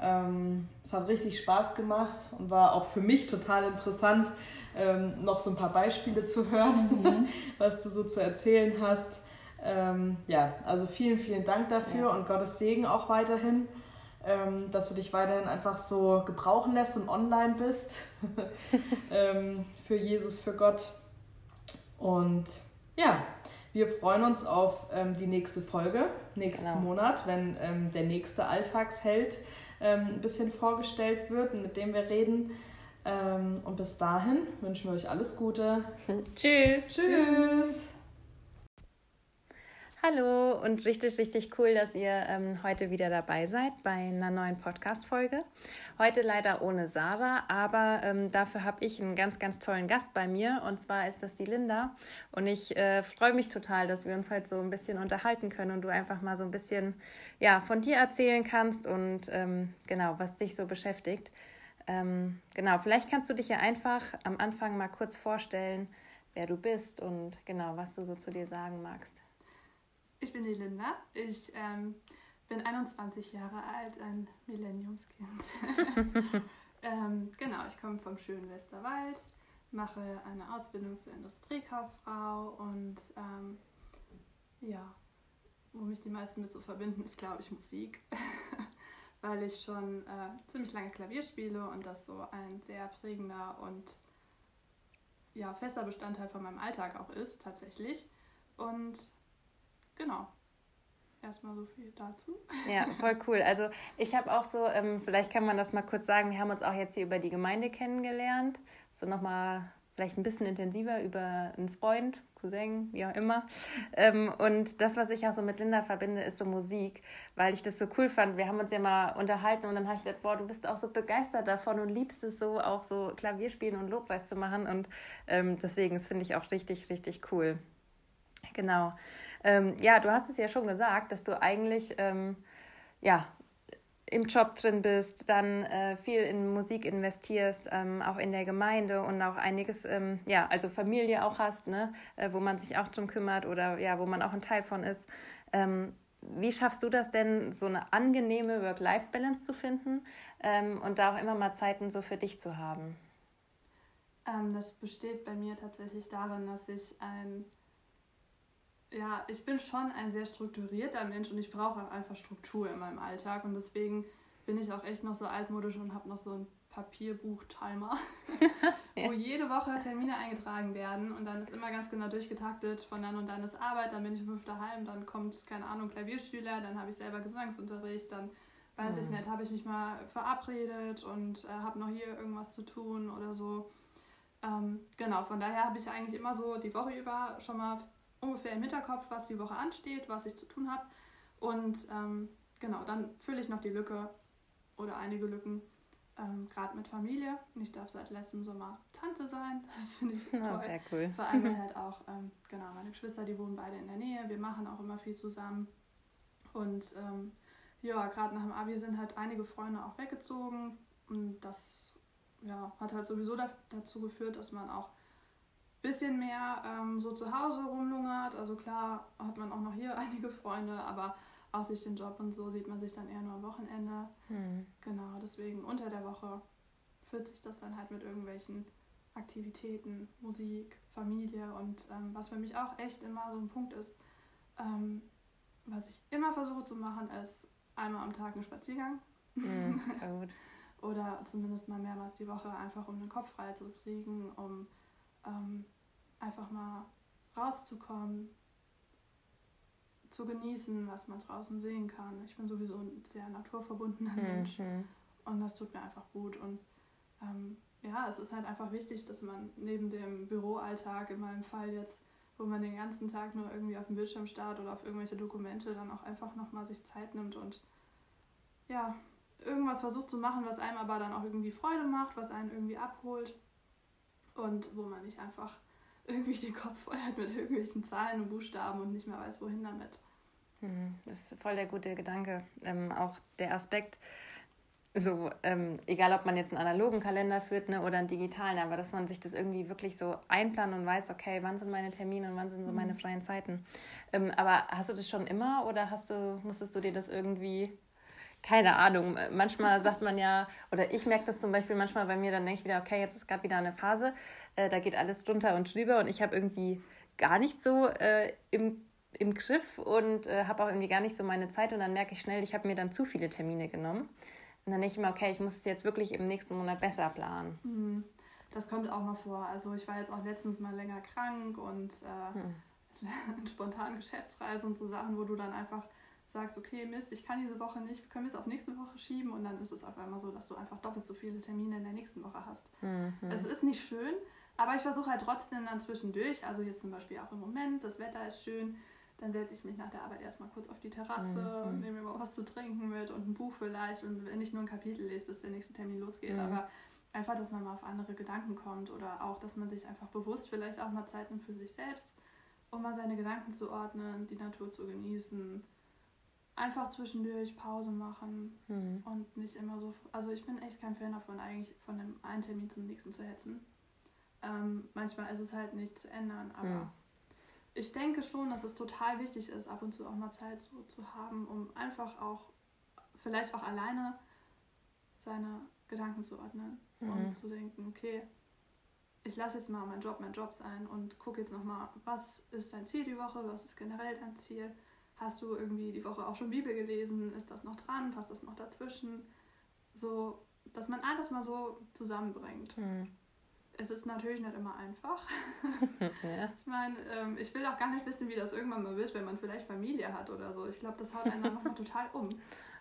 Ähm, es hat richtig Spaß gemacht und war auch für mich total interessant, ähm, noch so ein paar Beispiele zu hören, mhm. was du so zu erzählen hast. Ähm, ja, also vielen, vielen Dank dafür ja. und Gottes Segen auch weiterhin, ähm, dass du dich weiterhin einfach so gebrauchen lässt und online bist ähm, für Jesus, für Gott. Und ja, wir freuen uns auf ähm, die nächste Folge, nächsten genau. Monat, wenn ähm, der nächste Alltagsheld ähm, ein bisschen vorgestellt wird und mit dem wir reden. Ähm, und bis dahin wünschen wir euch alles Gute. Tschüss. Tschüss. Hallo und richtig, richtig cool, dass ihr ähm, heute wieder dabei seid bei einer neuen Podcast-Folge. Heute leider ohne Sarah, aber ähm, dafür habe ich einen ganz, ganz tollen Gast bei mir und zwar ist das die Linda. Und ich äh, freue mich total, dass wir uns heute so ein bisschen unterhalten können und du einfach mal so ein bisschen ja, von dir erzählen kannst und ähm, genau, was dich so beschäftigt. Ähm, genau, vielleicht kannst du dich ja einfach am Anfang mal kurz vorstellen, wer du bist und genau, was du so zu dir sagen magst. Ich bin die Linda. Ich ähm, bin 21 Jahre alt, ein Millenniumskind. ähm, genau, ich komme vom schönen Westerwald, mache eine Ausbildung zur Industriekauffrau und ähm, ja, wo mich die meisten mit so verbinden, ist glaube ich Musik. Weil ich schon äh, ziemlich lange Klavier spiele und das so ein sehr prägender und ja, fester Bestandteil von meinem Alltag auch ist, tatsächlich. Und Genau. Erstmal so viel dazu. Ja, voll cool. Also ich habe auch so, ähm, vielleicht kann man das mal kurz sagen, wir haben uns auch jetzt hier über die Gemeinde kennengelernt. So nochmal vielleicht ein bisschen intensiver über einen Freund, Cousin, wie auch immer. Ähm, und das, was ich auch so mit Linda verbinde, ist so Musik, weil ich das so cool fand. Wir haben uns ja mal unterhalten und dann habe ich gedacht, boah, du bist auch so begeistert davon und liebst es so, auch so Klavierspielen und Lobpreis zu machen. Und ähm, deswegen, das finde ich auch richtig, richtig cool. Genau. Ähm, ja, du hast es ja schon gesagt, dass du eigentlich ähm, ja, im Job drin bist, dann äh, viel in Musik investierst, ähm, auch in der Gemeinde und auch einiges, ähm, ja, also Familie auch hast, ne, äh, wo man sich auch drum kümmert oder ja, wo man auch ein Teil von ist. Ähm, wie schaffst du das denn, so eine angenehme Work-Life-Balance zu finden ähm, und da auch immer mal Zeiten so für dich zu haben? Ähm, das besteht bei mir tatsächlich darin, dass ich ein ja, ich bin schon ein sehr strukturierter Mensch und ich brauche einfach Struktur in meinem Alltag und deswegen bin ich auch echt noch so altmodisch und habe noch so ein Papierbuch-Timer, ja. wo jede Woche Termine eingetragen werden und dann ist immer ganz genau durchgetaktet, von dann und dann ist Arbeit, dann bin ich um fünf daheim, dann kommt, keine Ahnung, Klavierschüler, dann habe ich selber Gesangsunterricht, dann weiß mhm. ich nicht, habe ich mich mal verabredet und äh, habe noch hier irgendwas zu tun oder so. Ähm, genau, von daher habe ich eigentlich immer so die Woche über schon mal ungefähr im Hinterkopf, was die Woche ansteht, was ich zu tun habe. Und ähm, genau, dann fülle ich noch die Lücke oder einige Lücken, ähm, gerade mit Familie. Ich darf seit letztem Sommer Tante sein. Das finde ich toll. sehr cool. Vor allem halt auch, ähm, genau, meine Geschwister, die wohnen beide in der Nähe. Wir machen auch immer viel zusammen. Und ähm, ja, gerade nach dem Abi sind halt einige Freunde auch weggezogen. Und das ja, hat halt sowieso da, dazu geführt, dass man auch bisschen mehr ähm, so zu Hause rumlungert. Also klar hat man auch noch hier einige Freunde, aber auch durch den Job und so sieht man sich dann eher nur am Wochenende. Hm. Genau, deswegen unter der Woche führt sich das dann halt mit irgendwelchen Aktivitäten, Musik, Familie und ähm, was für mich auch echt immer so ein Punkt ist, ähm, was ich immer versuche zu machen, ist einmal am Tag einen Spaziergang. Mm, Oder zumindest mal mehrmals die Woche, einfach um den Kopf frei zu kriegen, um ähm, einfach mal rauszukommen, zu genießen, was man draußen sehen kann. Ich bin sowieso ein sehr naturverbundener mhm. Mensch und das tut mir einfach gut. Und ähm, ja, es ist halt einfach wichtig, dass man neben dem Büroalltag, in meinem Fall jetzt, wo man den ganzen Tag nur irgendwie auf dem Bildschirm starrt oder auf irgendwelche Dokumente, dann auch einfach nochmal sich Zeit nimmt und ja, irgendwas versucht zu machen, was einem aber dann auch irgendwie Freude macht, was einen irgendwie abholt und wo man nicht einfach irgendwie den Kopf voll hat mit irgendwelchen Zahlen und Buchstaben und nicht mehr weiß, wohin damit. Hm, das ist voll der gute Gedanke. Ähm, auch der Aspekt, so, ähm, egal ob man jetzt einen analogen Kalender führt ne, oder einen digitalen, aber dass man sich das irgendwie wirklich so einplanen und weiß, okay, wann sind meine Termine und wann sind so meine mhm. freien Zeiten. Ähm, aber hast du das schon immer oder hast du, musstest du dir das irgendwie keine Ahnung, manchmal sagt man ja, oder ich merke das zum Beispiel manchmal bei mir, dann denke ich wieder, okay, jetzt ist gerade wieder eine Phase, äh, da geht alles drunter und drüber und ich habe irgendwie gar nicht so äh, im, im Griff und äh, habe auch irgendwie gar nicht so meine Zeit und dann merke ich schnell, ich habe mir dann zu viele Termine genommen. Und dann denke ich mir, okay, ich muss es jetzt wirklich im nächsten Monat besser planen. Mhm. Das kommt auch mal vor. Also ich war jetzt auch letztens mal länger krank und äh, hm. spontan Geschäftsreise und so Sachen, wo du dann einfach sagst, okay, Mist, ich kann diese Woche nicht, können wir es auf nächste Woche schieben und dann ist es auf einmal so, dass du einfach doppelt so viele Termine in der nächsten Woche hast. Mhm. Es ist nicht schön, aber ich versuche halt trotzdem dann zwischendurch, also jetzt zum Beispiel auch im Moment, das Wetter ist schön, dann setze ich mich nach der Arbeit erstmal kurz auf die Terrasse mhm. und nehme mir mal was zu trinken mit und ein Buch vielleicht und wenn ich nur ein Kapitel lese, bis der nächste Termin losgeht, mhm. aber einfach, dass man mal auf andere Gedanken kommt oder auch, dass man sich einfach bewusst vielleicht auch mal Zeit nimmt für sich selbst, um mal seine Gedanken zu ordnen, die Natur zu genießen einfach zwischendurch Pause machen mhm. und nicht immer so. Also ich bin echt kein Fan davon, eigentlich von einem einen Termin zum nächsten zu hetzen. Ähm, manchmal ist es halt nicht zu ändern, aber mhm. ich denke schon, dass es total wichtig ist, ab und zu auch mal Zeit so zu haben, um einfach auch, vielleicht auch alleine seine Gedanken zu ordnen mhm. und zu denken, okay, ich lasse jetzt mal meinen Job mein Job sein und gucke jetzt nochmal, was ist dein Ziel die Woche, was ist generell dein Ziel Hast du irgendwie die Woche auch schon Bibel gelesen? Ist das noch dran? Passt das noch dazwischen? So, dass man alles mal so zusammenbringt. Hm. Es ist natürlich nicht immer einfach. ja. Ich meine, ähm, ich will auch gar nicht wissen, wie das irgendwann mal wird, wenn man vielleicht Familie hat oder so. Ich glaube, das haut einen dann nochmal total um.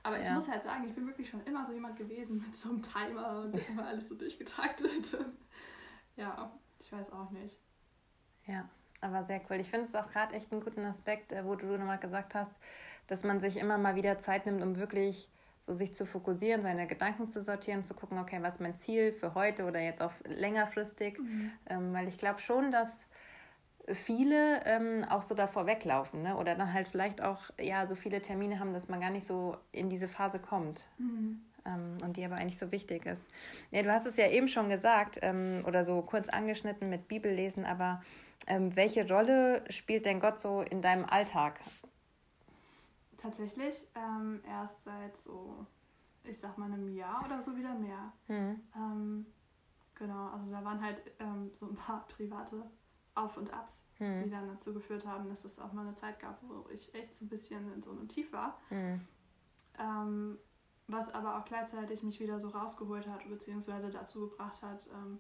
Aber ja. ich muss halt sagen, ich bin wirklich schon immer so jemand gewesen mit so einem Timer und immer alles so durchgetaktet. ja, ich weiß auch nicht. Ja aber sehr cool. Ich finde es auch gerade echt einen guten Aspekt, äh, wo du nochmal gesagt hast, dass man sich immer mal wieder Zeit nimmt, um wirklich so sich zu fokussieren, seine Gedanken zu sortieren, zu gucken, okay, was ist mein Ziel für heute oder jetzt auch längerfristig. Mhm. Ähm, weil ich glaube schon, dass viele ähm, auch so davor weglaufen ne? oder dann halt vielleicht auch ja so viele Termine haben, dass man gar nicht so in diese Phase kommt. Mhm. Ähm, und die aber eigentlich so wichtig ist. Ja, du hast es ja eben schon gesagt ähm, oder so kurz angeschnitten mit Bibellesen, aber ähm, welche Rolle spielt denn Gott so in deinem Alltag? Tatsächlich ähm, erst seit so, ich sag mal, einem Jahr oder so wieder mehr. Mhm. Ähm, genau, also da waren halt ähm, so ein paar private Auf- und Abs, mhm. die dann dazu geführt haben, dass es auch mal eine Zeit gab, wo ich echt so ein bisschen in so einem Tief war. Mhm. Was aber auch gleichzeitig mich wieder so rausgeholt hat, beziehungsweise dazu gebracht hat, ähm,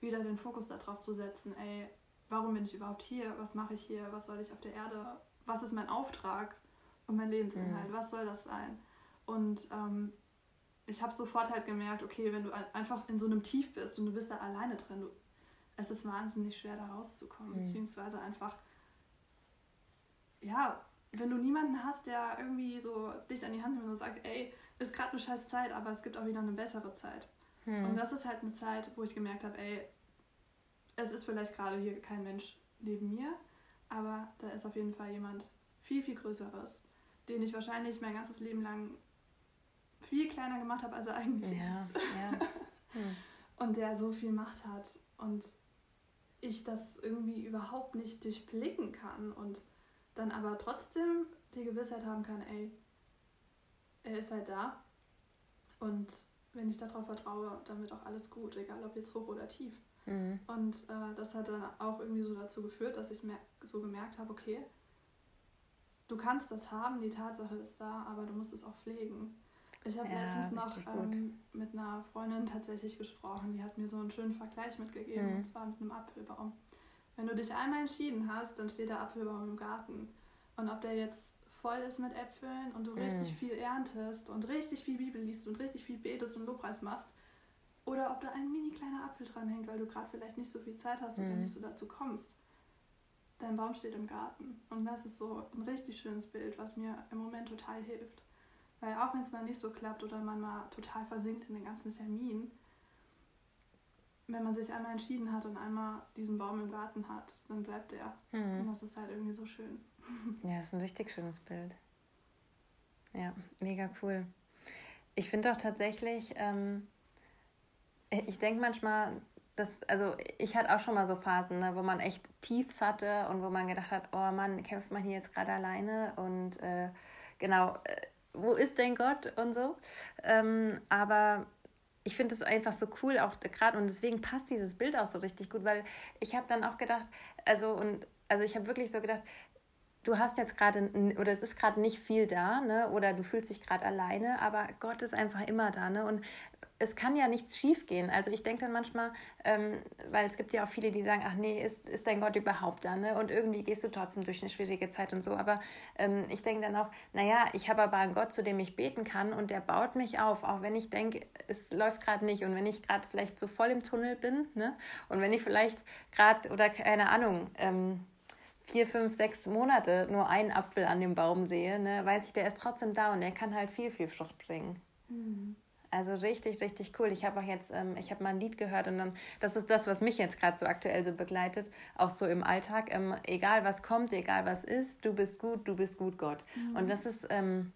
wieder den Fokus darauf zu setzen, ey, warum bin ich überhaupt hier? Was mache ich hier? Was soll ich auf der Erde? Was ist mein Auftrag und mein Lebensinhalt? Mhm. Was soll das sein? Und ähm, ich habe sofort halt gemerkt, okay, wenn du einfach in so einem Tief bist und du bist da alleine drin, du, es ist wahnsinnig schwer da rauszukommen, mhm. beziehungsweise einfach, ja, wenn du niemanden hast, der irgendwie so dich an die Hand nimmt und sagt, ey, ist gerade eine scheiß Zeit, aber es gibt auch wieder eine bessere Zeit. Mhm. Und das ist halt eine Zeit, wo ich gemerkt habe, ey, es ist vielleicht gerade hier kein Mensch neben mir, aber da ist auf jeden Fall jemand viel, viel Größeres, den ich wahrscheinlich mein ganzes Leben lang viel kleiner gemacht habe, als er eigentlich ja, ist. Ja. Hm. Und der so viel Macht hat und ich das irgendwie überhaupt nicht durchblicken kann und dann aber trotzdem die Gewissheit haben kann, ey, er ist halt da und wenn ich darauf vertraue, dann wird auch alles gut, egal ob jetzt hoch oder tief. Mhm. Und äh, das hat dann auch irgendwie so dazu geführt, dass ich so gemerkt habe, okay, du kannst das haben, die Tatsache ist da, aber du musst es auch pflegen. Ich habe ja, letztens noch ähm, mit einer Freundin tatsächlich gesprochen, die hat mir so einen schönen Vergleich mitgegeben, mhm. und zwar mit einem Apfelbaum. Wenn du dich einmal entschieden hast, dann steht der Apfelbaum im Garten. Und ob der jetzt voll ist mit Äpfeln und du mhm. richtig viel erntest und richtig viel Bibel liest und richtig viel betest und Lobpreis machst, oder ob da ein mini kleiner Apfel dran hängt, weil du gerade vielleicht nicht so viel Zeit hast mhm. oder nicht so dazu kommst. Dein Baum steht im Garten. Und das ist so ein richtig schönes Bild, was mir im Moment total hilft. Weil auch wenn es mal nicht so klappt oder man mal total versinkt in den ganzen Terminen, wenn man sich einmal entschieden hat und einmal diesen Baum im Garten hat, dann bleibt der. Mhm. Und das ist halt irgendwie so schön. Ja, das ist ein richtig schönes Bild. Ja, mega cool. Ich finde auch tatsächlich, ähm, ich denke manchmal, dass, also ich hatte auch schon mal so Phasen, ne, wo man echt Tiefs hatte und wo man gedacht hat, oh Mann, kämpft man hier jetzt gerade alleine und äh, genau, äh, wo ist dein Gott und so. Ähm, aber ich finde es einfach so cool, auch gerade und deswegen passt dieses Bild auch so richtig gut, weil ich habe dann auch gedacht, also und also ich habe wirklich so gedacht, du hast jetzt gerade oder es ist gerade nicht viel da, ne? Oder du fühlst dich gerade alleine, aber Gott ist einfach immer da, ne? Und es kann ja nichts schiefgehen. Also ich denke dann manchmal, ähm, weil es gibt ja auch viele, die sagen, ach nee, ist, ist dein Gott überhaupt da, ne? Und irgendwie gehst du trotzdem durch eine schwierige Zeit und so. Aber ähm, ich denke dann auch, naja, ich habe aber einen Gott, zu dem ich beten kann und der baut mich auf, auch wenn ich denke, es läuft gerade nicht und wenn ich gerade vielleicht so voll im Tunnel bin, ne? Und wenn ich vielleicht gerade oder keine Ahnung, ähm, vier, fünf, sechs Monate nur einen Apfel an dem Baum sehe, ne, weiß ich, der ist trotzdem da und der kann halt viel, viel Frucht bringen. Mhm. Also richtig, richtig cool. Ich habe auch jetzt, ähm, ich habe mal ein Lied gehört und dann, das ist das, was mich jetzt gerade so aktuell so begleitet, auch so im Alltag. Ähm, egal was kommt, egal was ist, du bist gut, du bist gut, Gott. Mhm. Und das ist, ähm,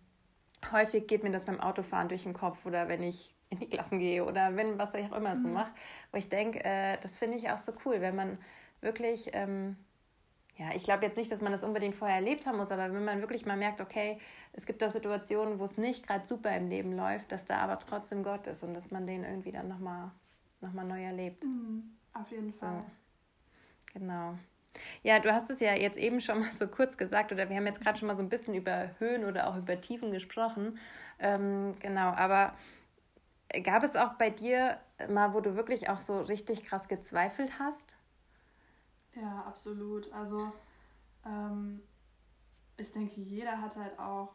häufig geht mir das beim Autofahren durch den Kopf oder wenn ich in die Klassen gehe oder wenn, was ich auch immer so mhm. mache, wo ich denke, äh, das finde ich auch so cool, wenn man wirklich, ähm, ja, ich glaube jetzt nicht, dass man das unbedingt vorher erlebt haben muss, aber wenn man wirklich mal merkt, okay, es gibt auch Situationen, wo es nicht gerade super im Leben läuft, dass da aber trotzdem Gott ist und dass man den irgendwie dann nochmal noch mal neu erlebt. Mhm, auf jeden Fall. So, genau. Ja, du hast es ja jetzt eben schon mal so kurz gesagt, oder wir haben jetzt gerade schon mal so ein bisschen über Höhen oder auch über Tiefen gesprochen. Ähm, genau, aber gab es auch bei dir mal, wo du wirklich auch so richtig krass gezweifelt hast? Ja, absolut. Also ähm, ich denke, jeder hat halt auch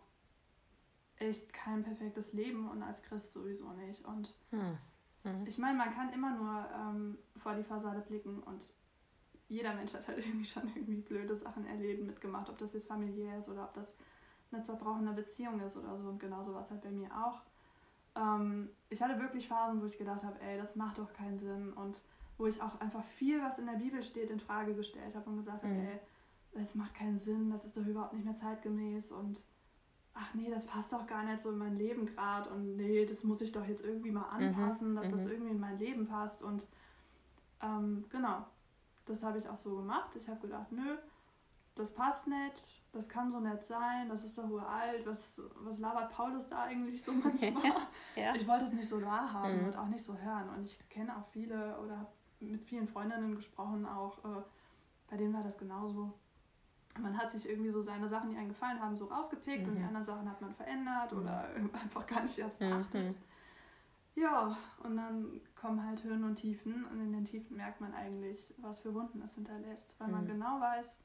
echt kein perfektes Leben und als Christ sowieso nicht. Und hm. Hm. ich meine, man kann immer nur ähm, vor die Fassade blicken und jeder Mensch hat halt irgendwie schon irgendwie blöde Sachen erlebt, mitgemacht, ob das jetzt familiär ist oder ob das eine zerbrochene Beziehung ist oder so. Und genauso war es halt bei mir auch. Ähm, ich hatte wirklich Phasen, wo ich gedacht habe, ey, das macht doch keinen Sinn. Und wo ich auch einfach viel, was in der Bibel steht, in Frage gestellt habe und gesagt habe, mhm. ey, das macht keinen Sinn, das ist doch überhaupt nicht mehr zeitgemäß und ach nee, das passt doch gar nicht so in mein Leben gerade und nee, das muss ich doch jetzt irgendwie mal mhm. anpassen, mhm. dass mhm. das irgendwie in mein Leben passt und ähm, genau, das habe ich auch so gemacht. Ich habe gedacht, nö, das passt nicht, das kann so nett sein, das ist doch uralt, was, was labert Paulus da eigentlich so manchmal? ja. Ich wollte es nicht so wahrhaben mhm. und auch nicht so hören und ich kenne auch viele oder mit vielen Freundinnen gesprochen, auch äh, bei denen war das genauso. Man hat sich irgendwie so seine Sachen, die einem gefallen haben, so rausgepickt mhm. und die mhm. anderen Sachen hat man verändert mhm. oder einfach gar nicht erst mhm. beachtet. Mhm. Ja, und dann kommen halt Höhen und Tiefen und in den Tiefen merkt man eigentlich, was für Wunden es hinterlässt, weil man mhm. genau weiß,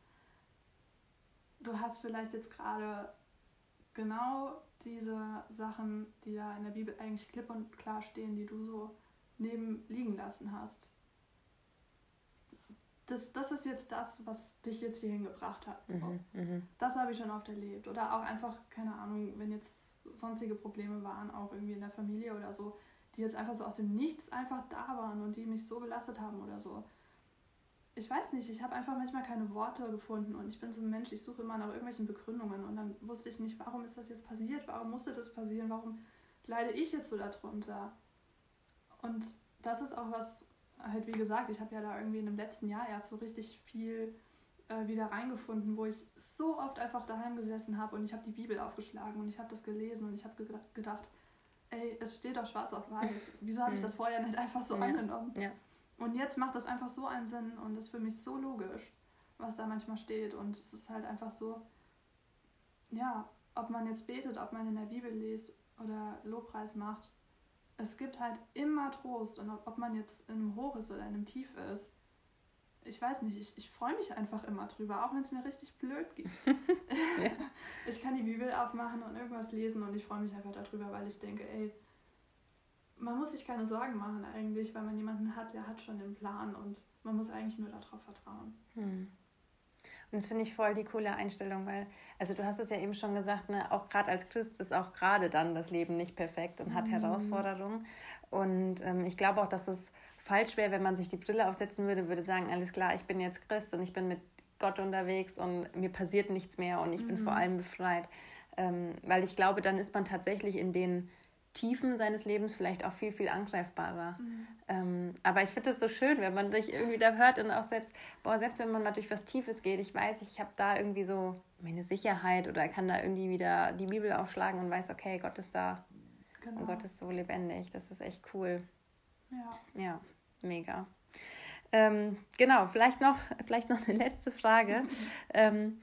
du hast vielleicht jetzt gerade genau diese Sachen, die da in der Bibel eigentlich klipp und klar stehen, die du so neben liegen lassen hast das, das ist jetzt das, was dich jetzt hierhin gebracht hat. So. Mhm, mhm, das habe ich schon oft erlebt. Oder auch einfach, keine Ahnung, wenn jetzt sonstige Probleme waren, auch irgendwie in der Familie oder so, die jetzt einfach so aus dem Nichts einfach da waren und die mich so belastet haben oder so. Ich weiß nicht, ich habe einfach manchmal keine Worte gefunden und ich bin so ein Mensch, ich suche immer nach irgendwelchen Begründungen und dann wusste ich nicht, warum ist das jetzt passiert, warum musste das passieren, warum leide ich jetzt so darunter. Und das ist auch was, halt wie gesagt, ich habe ja da irgendwie in dem letzten Jahr erst so richtig viel äh, wieder reingefunden, wo ich so oft einfach daheim gesessen habe und ich habe die Bibel aufgeschlagen und ich habe das gelesen und ich habe ge gedacht, ey, es steht doch schwarz auf weiß. Wieso habe ich das vorher nicht einfach so ja. angenommen? Ja. Und jetzt macht das einfach so einen Sinn und ist für mich so logisch, was da manchmal steht. Und es ist halt einfach so, ja, ob man jetzt betet, ob man in der Bibel liest oder Lobpreis macht, es gibt halt immer Trost und ob, ob man jetzt in einem Hoch ist oder in einem Tief ist, ich weiß nicht, ich, ich freue mich einfach immer drüber, auch wenn es mir richtig blöd geht. ja. Ich kann die Bibel aufmachen und irgendwas lesen und ich freue mich einfach darüber, weil ich denke, ey, man muss sich keine Sorgen machen eigentlich, weil man jemanden hat, der hat schon den Plan und man muss eigentlich nur darauf vertrauen. Hm. Und das finde ich voll die coole Einstellung, weil, also du hast es ja eben schon gesagt, ne, auch gerade als Christ ist auch gerade dann das Leben nicht perfekt und hat mhm. Herausforderungen. Und ähm, ich glaube auch, dass es falsch wäre, wenn man sich die Brille aufsetzen würde, würde sagen, alles klar, ich bin jetzt Christ und ich bin mit Gott unterwegs und mir passiert nichts mehr und ich mhm. bin vor allem befreit. Ähm, weil ich glaube, dann ist man tatsächlich in den Tiefen seines Lebens vielleicht auch viel, viel angreifbarer. Mhm. Ähm, aber ich finde es so schön, wenn man dich irgendwie da hört und auch selbst, boah, selbst wenn man mal durch was Tiefes geht, ich weiß, ich habe da irgendwie so meine Sicherheit oder kann da irgendwie wieder die Bibel aufschlagen und weiß, okay, Gott ist da genau. und Gott ist so lebendig. Das ist echt cool. Ja. Ja, mega. Ähm, genau, vielleicht noch, vielleicht noch eine letzte Frage. ähm,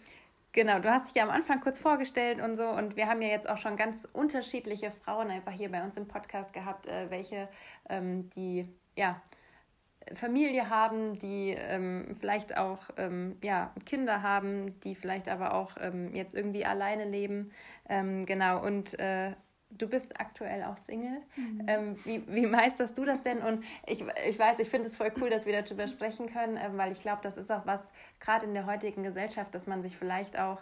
Genau, du hast dich ja am Anfang kurz vorgestellt und so und wir haben ja jetzt auch schon ganz unterschiedliche Frauen einfach hier bei uns im Podcast gehabt, äh, welche ähm, die ja Familie haben, die ähm, vielleicht auch ähm, ja, Kinder haben, die vielleicht aber auch ähm, jetzt irgendwie alleine leben. Ähm, genau, und äh, du bist aktuell auch Single. Mhm. Ähm, wie, wie meisterst du das denn? Und ich, ich weiß, ich finde es voll cool, dass wir darüber sprechen können, äh, weil ich glaube, das ist auch was, gerade in der heutigen Gesellschaft, dass man sich vielleicht auch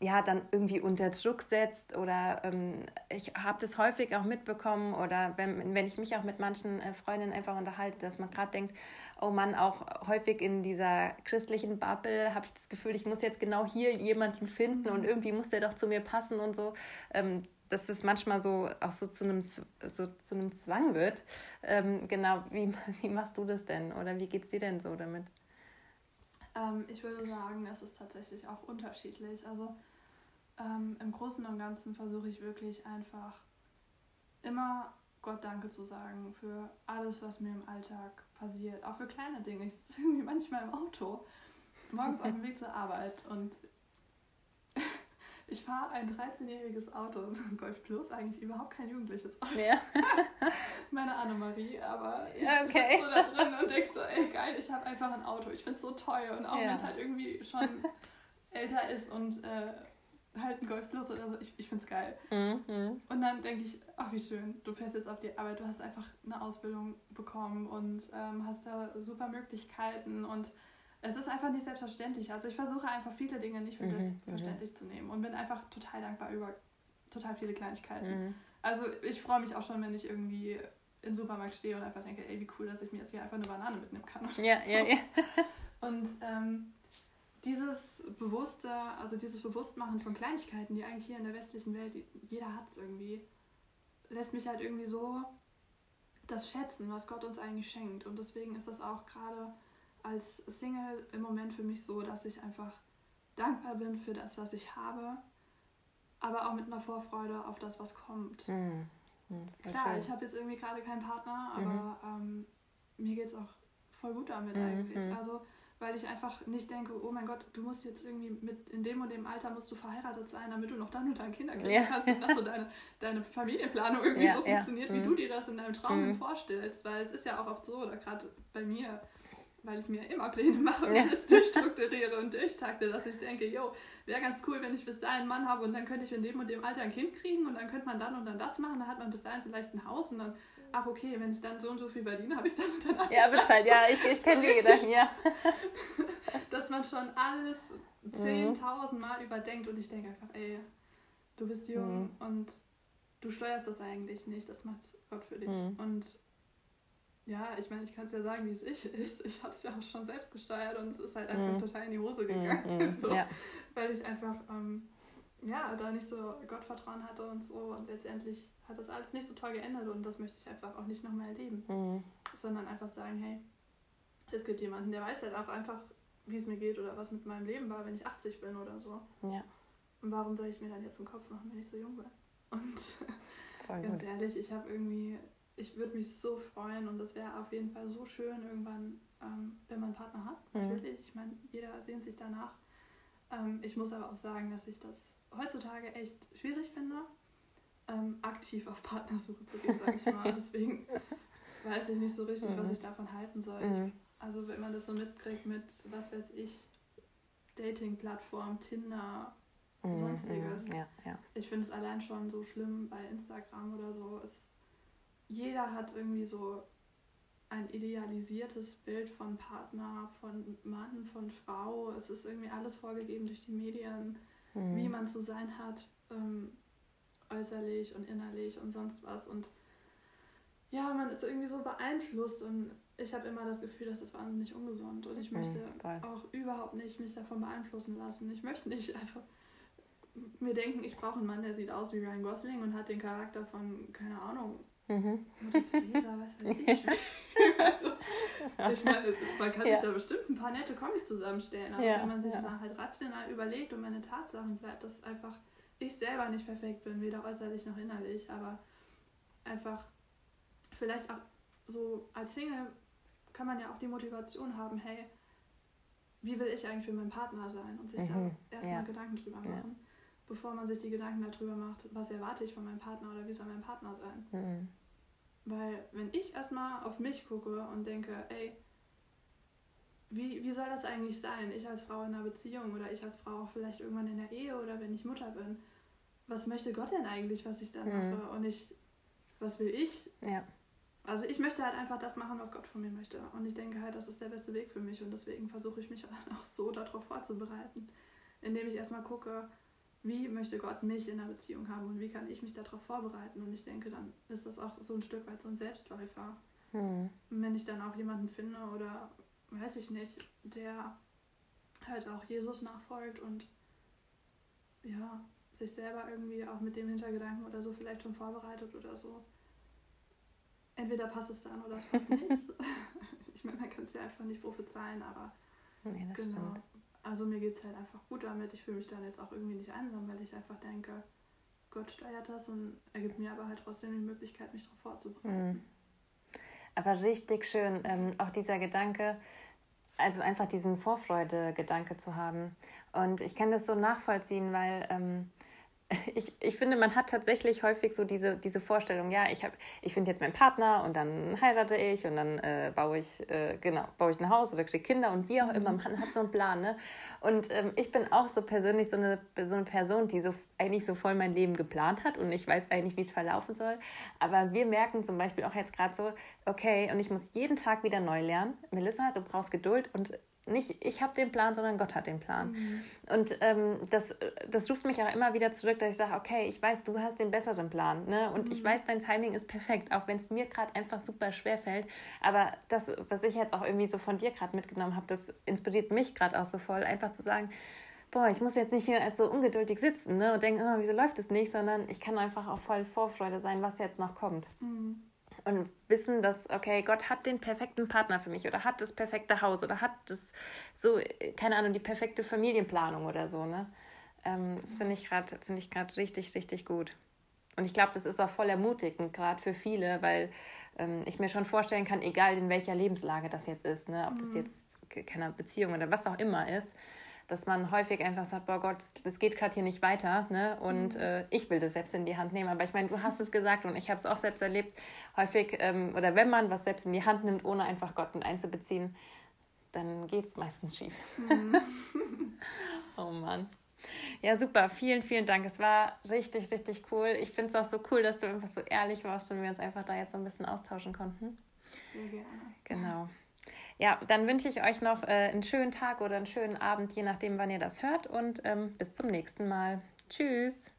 ja, dann irgendwie unter Druck setzt oder ähm, ich habe das häufig auch mitbekommen oder wenn, wenn ich mich auch mit manchen äh, Freundinnen einfach unterhalte, dass man gerade denkt, oh Mann, auch häufig in dieser christlichen Bubble habe ich das Gefühl, ich muss jetzt genau hier jemanden finden und mhm. irgendwie muss der doch zu mir passen und so. Ähm, dass es manchmal so auch so zu einem, so zu einem Zwang wird. Ähm, genau, wie, wie machst du das denn oder wie geht es dir denn so damit? Ähm, ich würde sagen, es ist tatsächlich auch unterschiedlich. Also ähm, im Großen und Ganzen versuche ich wirklich einfach immer Gott Danke zu sagen für alles, was mir im Alltag passiert. Auch für kleine Dinge. Ich sitze irgendwie manchmal im Auto, morgens auf dem Weg zur Arbeit und ich fahre ein 13-jähriges Auto, ein Golf Plus, eigentlich überhaupt kein jugendliches Auto. Ja. Meine Annemarie, aber ich okay. so da drin und denk so, ey geil, ich habe einfach ein Auto. Ich finde es so teuer und auch ja. wenn es halt irgendwie schon älter ist und äh, halt ein Golf Plus oder so, ich, ich finde es geil. Mhm. Und dann denke ich, ach wie schön, du fährst jetzt auf die Arbeit, du hast einfach eine Ausbildung bekommen und ähm, hast da super Möglichkeiten und es ist einfach nicht selbstverständlich. Also ich versuche einfach viele Dinge nicht für mhm, selbstverständlich mhm. zu nehmen und bin einfach total dankbar über total viele Kleinigkeiten. Mhm. Also ich freue mich auch schon, wenn ich irgendwie im Supermarkt stehe und einfach denke, ey, wie cool, dass ich mir jetzt hier einfach eine Banane mitnehmen kann. Ja, so. ja, ja. und ähm, dieses bewusste, also dieses Bewusstmachen von Kleinigkeiten, die eigentlich hier in der westlichen Welt, jeder hat es irgendwie, lässt mich halt irgendwie so das schätzen, was Gott uns eigentlich schenkt. Und deswegen ist das auch gerade als Single im Moment für mich so, dass ich einfach dankbar bin für das, was ich habe, aber auch mit einer Vorfreude auf das, was kommt. Mhm. Mhm, Klar, schön. ich habe jetzt irgendwie gerade keinen Partner, aber mhm. ähm, mir geht es auch voll gut damit mhm, eigentlich. Mhm. Also, weil ich einfach nicht denke, oh mein Gott, du musst jetzt irgendwie mit in dem und dem Alter musst du verheiratet sein, damit du noch dann und dein Kinder kriegen ja. hast und dass so deine, deine Familienplanung irgendwie ja, so funktioniert, ja. wie du dir das in deinem Traum vorstellst. Weil es ist ja auch oft so, oder gerade bei mir, weil ich mir immer Pläne mache und ja. alles durchstrukturiere und durchtakte, dass ich denke, jo, wäre ganz cool, wenn ich bis dahin einen Mann habe und dann könnte ich in dem und dem Alter ein Kind kriegen und dann könnte man dann und dann das machen, dann hat man bis dahin vielleicht ein Haus und dann, ach okay, wenn ich dann so und so viel verdiene, habe ich es dann und dann Ja, bezahlt, ja, ich, ich kenne die Gedanken, ja. dass man schon alles 10.000 mhm. Mal überdenkt und ich denke einfach, ey, du bist jung mhm. und du steuerst das eigentlich nicht, das macht Gott für dich. Mhm. Und ja, ich meine, ich kann es ja sagen, wie es ich ist. Ich habe es ja auch schon selbst gesteuert und es ist halt einfach mm. total in die Hose gegangen. Mm, so, ja. Weil ich einfach ähm, ja, da nicht so Gottvertrauen hatte und so. Und letztendlich hat das alles nicht so toll geändert und das möchte ich einfach auch nicht nochmal erleben. Mm. Sondern einfach sagen, hey, es gibt jemanden, der weiß halt auch einfach, wie es mir geht oder was mit meinem Leben war, wenn ich 80 bin oder so. Ja. Und warum soll ich mir dann jetzt einen Kopf machen, wenn ich so jung bin? Und ganz ehrlich, ich habe irgendwie ich würde mich so freuen und das wäre auf jeden Fall so schön irgendwann, ähm, wenn man einen Partner hat. Mhm. Natürlich, ich meine, jeder sehnt sich danach. Ähm, ich muss aber auch sagen, dass ich das heutzutage echt schwierig finde, ähm, aktiv auf Partnersuche zu gehen, sage ich mal. Deswegen weiß ich nicht so richtig, mhm. was ich davon halten soll. Mhm. Ich, also wenn man das so mitkriegt mit, was weiß ich, Dating-Plattform, Tinder, mhm, sonstiges. Ja, ja. Ich finde es allein schon so schlimm bei Instagram oder so. Es jeder hat irgendwie so ein idealisiertes Bild von Partner, von Mann, von Frau. Es ist irgendwie alles vorgegeben durch die Medien, mhm. wie man zu sein hat, ähm, äußerlich und innerlich und sonst was. Und ja, man ist irgendwie so beeinflusst und ich habe immer das Gefühl, das ist wahnsinnig ungesund und ich mhm, möchte mhm, auch überhaupt nicht mich davon beeinflussen lassen. Ich möchte nicht, also mir denken, ich brauche einen Mann, der sieht aus wie Ryan Gosling und hat den Charakter von, keine Ahnung, Mhm. Mutter Teresa, was weiß ich. also, ich meine, man kann Ja. sich da bestimmt ein paar nette Comics zusammenstellen, aber Ja, wenn man sich ja. mal halt rational überlegt und meine Tatsachen bleibt, dass einfach ich selber nicht perfekt bin, weder äußerlich noch innerlich, aber einfach vielleicht auch so als Single kann man ja auch die Motivation haben, hey, wie will ich eigentlich für meinen Partner sein und sich Mhm, da erstmal ja. Gedanken drüber Ja. machen, bevor man sich die Gedanken darüber macht, was erwarte ich von meinem Partner oder wie soll mein Partner sein. Mhm. Weil wenn ich erstmal auf mich gucke und denke, ey, wie, wie soll das eigentlich sein? Ich als Frau in einer Beziehung oder ich als Frau auch vielleicht irgendwann in der Ehe oder wenn ich Mutter bin. Was möchte Gott denn eigentlich, was ich dann Mhm. mache? Und ich, was will ich? Ja. Also ich möchte halt einfach das machen, was Gott von mir möchte. Und ich denke halt, das ist der beste Weg für mich. Und deswegen versuche ich mich dann auch so darauf vorzubereiten. Indem ich erstmal gucke, wie möchte Gott mich in einer Beziehung haben und wie kann ich mich darauf vorbereiten. Und ich denke, dann ist das auch so ein Stück weit so ein Selbstläufer. Und wenn ich dann auch jemanden finde oder weiß ich nicht, der halt auch Jesus nachfolgt und ja, sich selber irgendwie auch mit dem Hintergedanken oder so vielleicht schon vorbereitet oder so. Entweder passt es dann oder es passt nicht. ich meine, man kann es ja einfach nicht prophezeien, aber Nee, das genau. stimmt. Also mir geht es halt einfach gut damit. Ich fühle mich dann jetzt auch irgendwie nicht einsam, weil ich einfach denke, Gott steuert das und er gibt mir aber halt trotzdem die Möglichkeit, mich darauf vorzubereiten. Mhm. Aber richtig schön, ähm, auch dieser Gedanke, also einfach diesen Vorfreude-Gedanke zu haben. Und ich kann das so nachvollziehen, weil ähm, ich, ich finde, man hat tatsächlich häufig so diese, diese Vorstellung, ja, ich, hab- ich finde jetzt meinen Partner und dann heirate ich und dann äh, baue ich, äh, genau, baue ich ein Haus oder kriege Kinder und wie auch immer, man hat so einen Plan, ne? Und ähm, ich bin auch so persönlich so eine, so eine Person, die so eigentlich so voll mein Leben geplant hat und ich weiß eigentlich, wie es verlaufen soll. Aber wir merken zum Beispiel auch jetzt gerade so, okay, und ich muss jeden Tag wieder neu lernen. Melissa, du brauchst Geduld und nicht ich habe den Plan, sondern Gott hat den Plan. Und ähm, das, das ruft mich auch immer wieder zurück, dass ich sage, okay, ich weiß, du hast den besseren Plan. Ne? Und ich weiß, dein Timing ist perfekt, auch wenn es mir gerade einfach super schwer fällt. Aber das, was ich jetzt auch irgendwie so von dir gerade mitgenommen habe, das inspiriert mich gerade auch so voll, einfach zu sagen, boah, ich muss jetzt nicht hier als so ungeduldig sitzen ne, und denken, oh, wieso läuft es nicht, sondern ich kann einfach auch voll Vorfreude sein, was jetzt noch kommt. Mhm. Und wissen, dass, okay, Gott hat den perfekten Partner für mich oder hat das perfekte Haus oder hat das so, äh, keine Ahnung, die perfekte Familienplanung oder so, ne? Ähm, das finde ich gerade finde ich gerade richtig, richtig gut. Und ich glaube, das ist auch voll ermutigend, gerade für viele, weil ähm, ich mir schon vorstellen kann, egal in welcher Lebenslage das jetzt ist, ne, ob das jetzt ke- keine Beziehung oder was auch immer ist, dass man häufig einfach sagt, boah Gott, das geht gerade hier nicht weiter, ne? Und äh, ich will das selbst in die Hand nehmen. Aber ich meine, du hast es gesagt und ich habe es auch selbst erlebt. Häufig, ähm, oder wenn man was selbst in die Hand nimmt, ohne einfach Gott mit einzubeziehen, dann geht es meistens schief. oh Mann. Ja, super. Vielen, vielen Dank. Es war richtig, richtig cool. Ich finde es auch so cool, dass du einfach so ehrlich warst und wir uns einfach da jetzt so ein bisschen austauschen konnten. Sehr gerne. Genau. Ja, dann wünsche ich euch noch äh, einen schönen Tag oder einen schönen Abend, je nachdem, wann ihr das hört. Und ähm, bis zum nächsten Mal. Tschüss.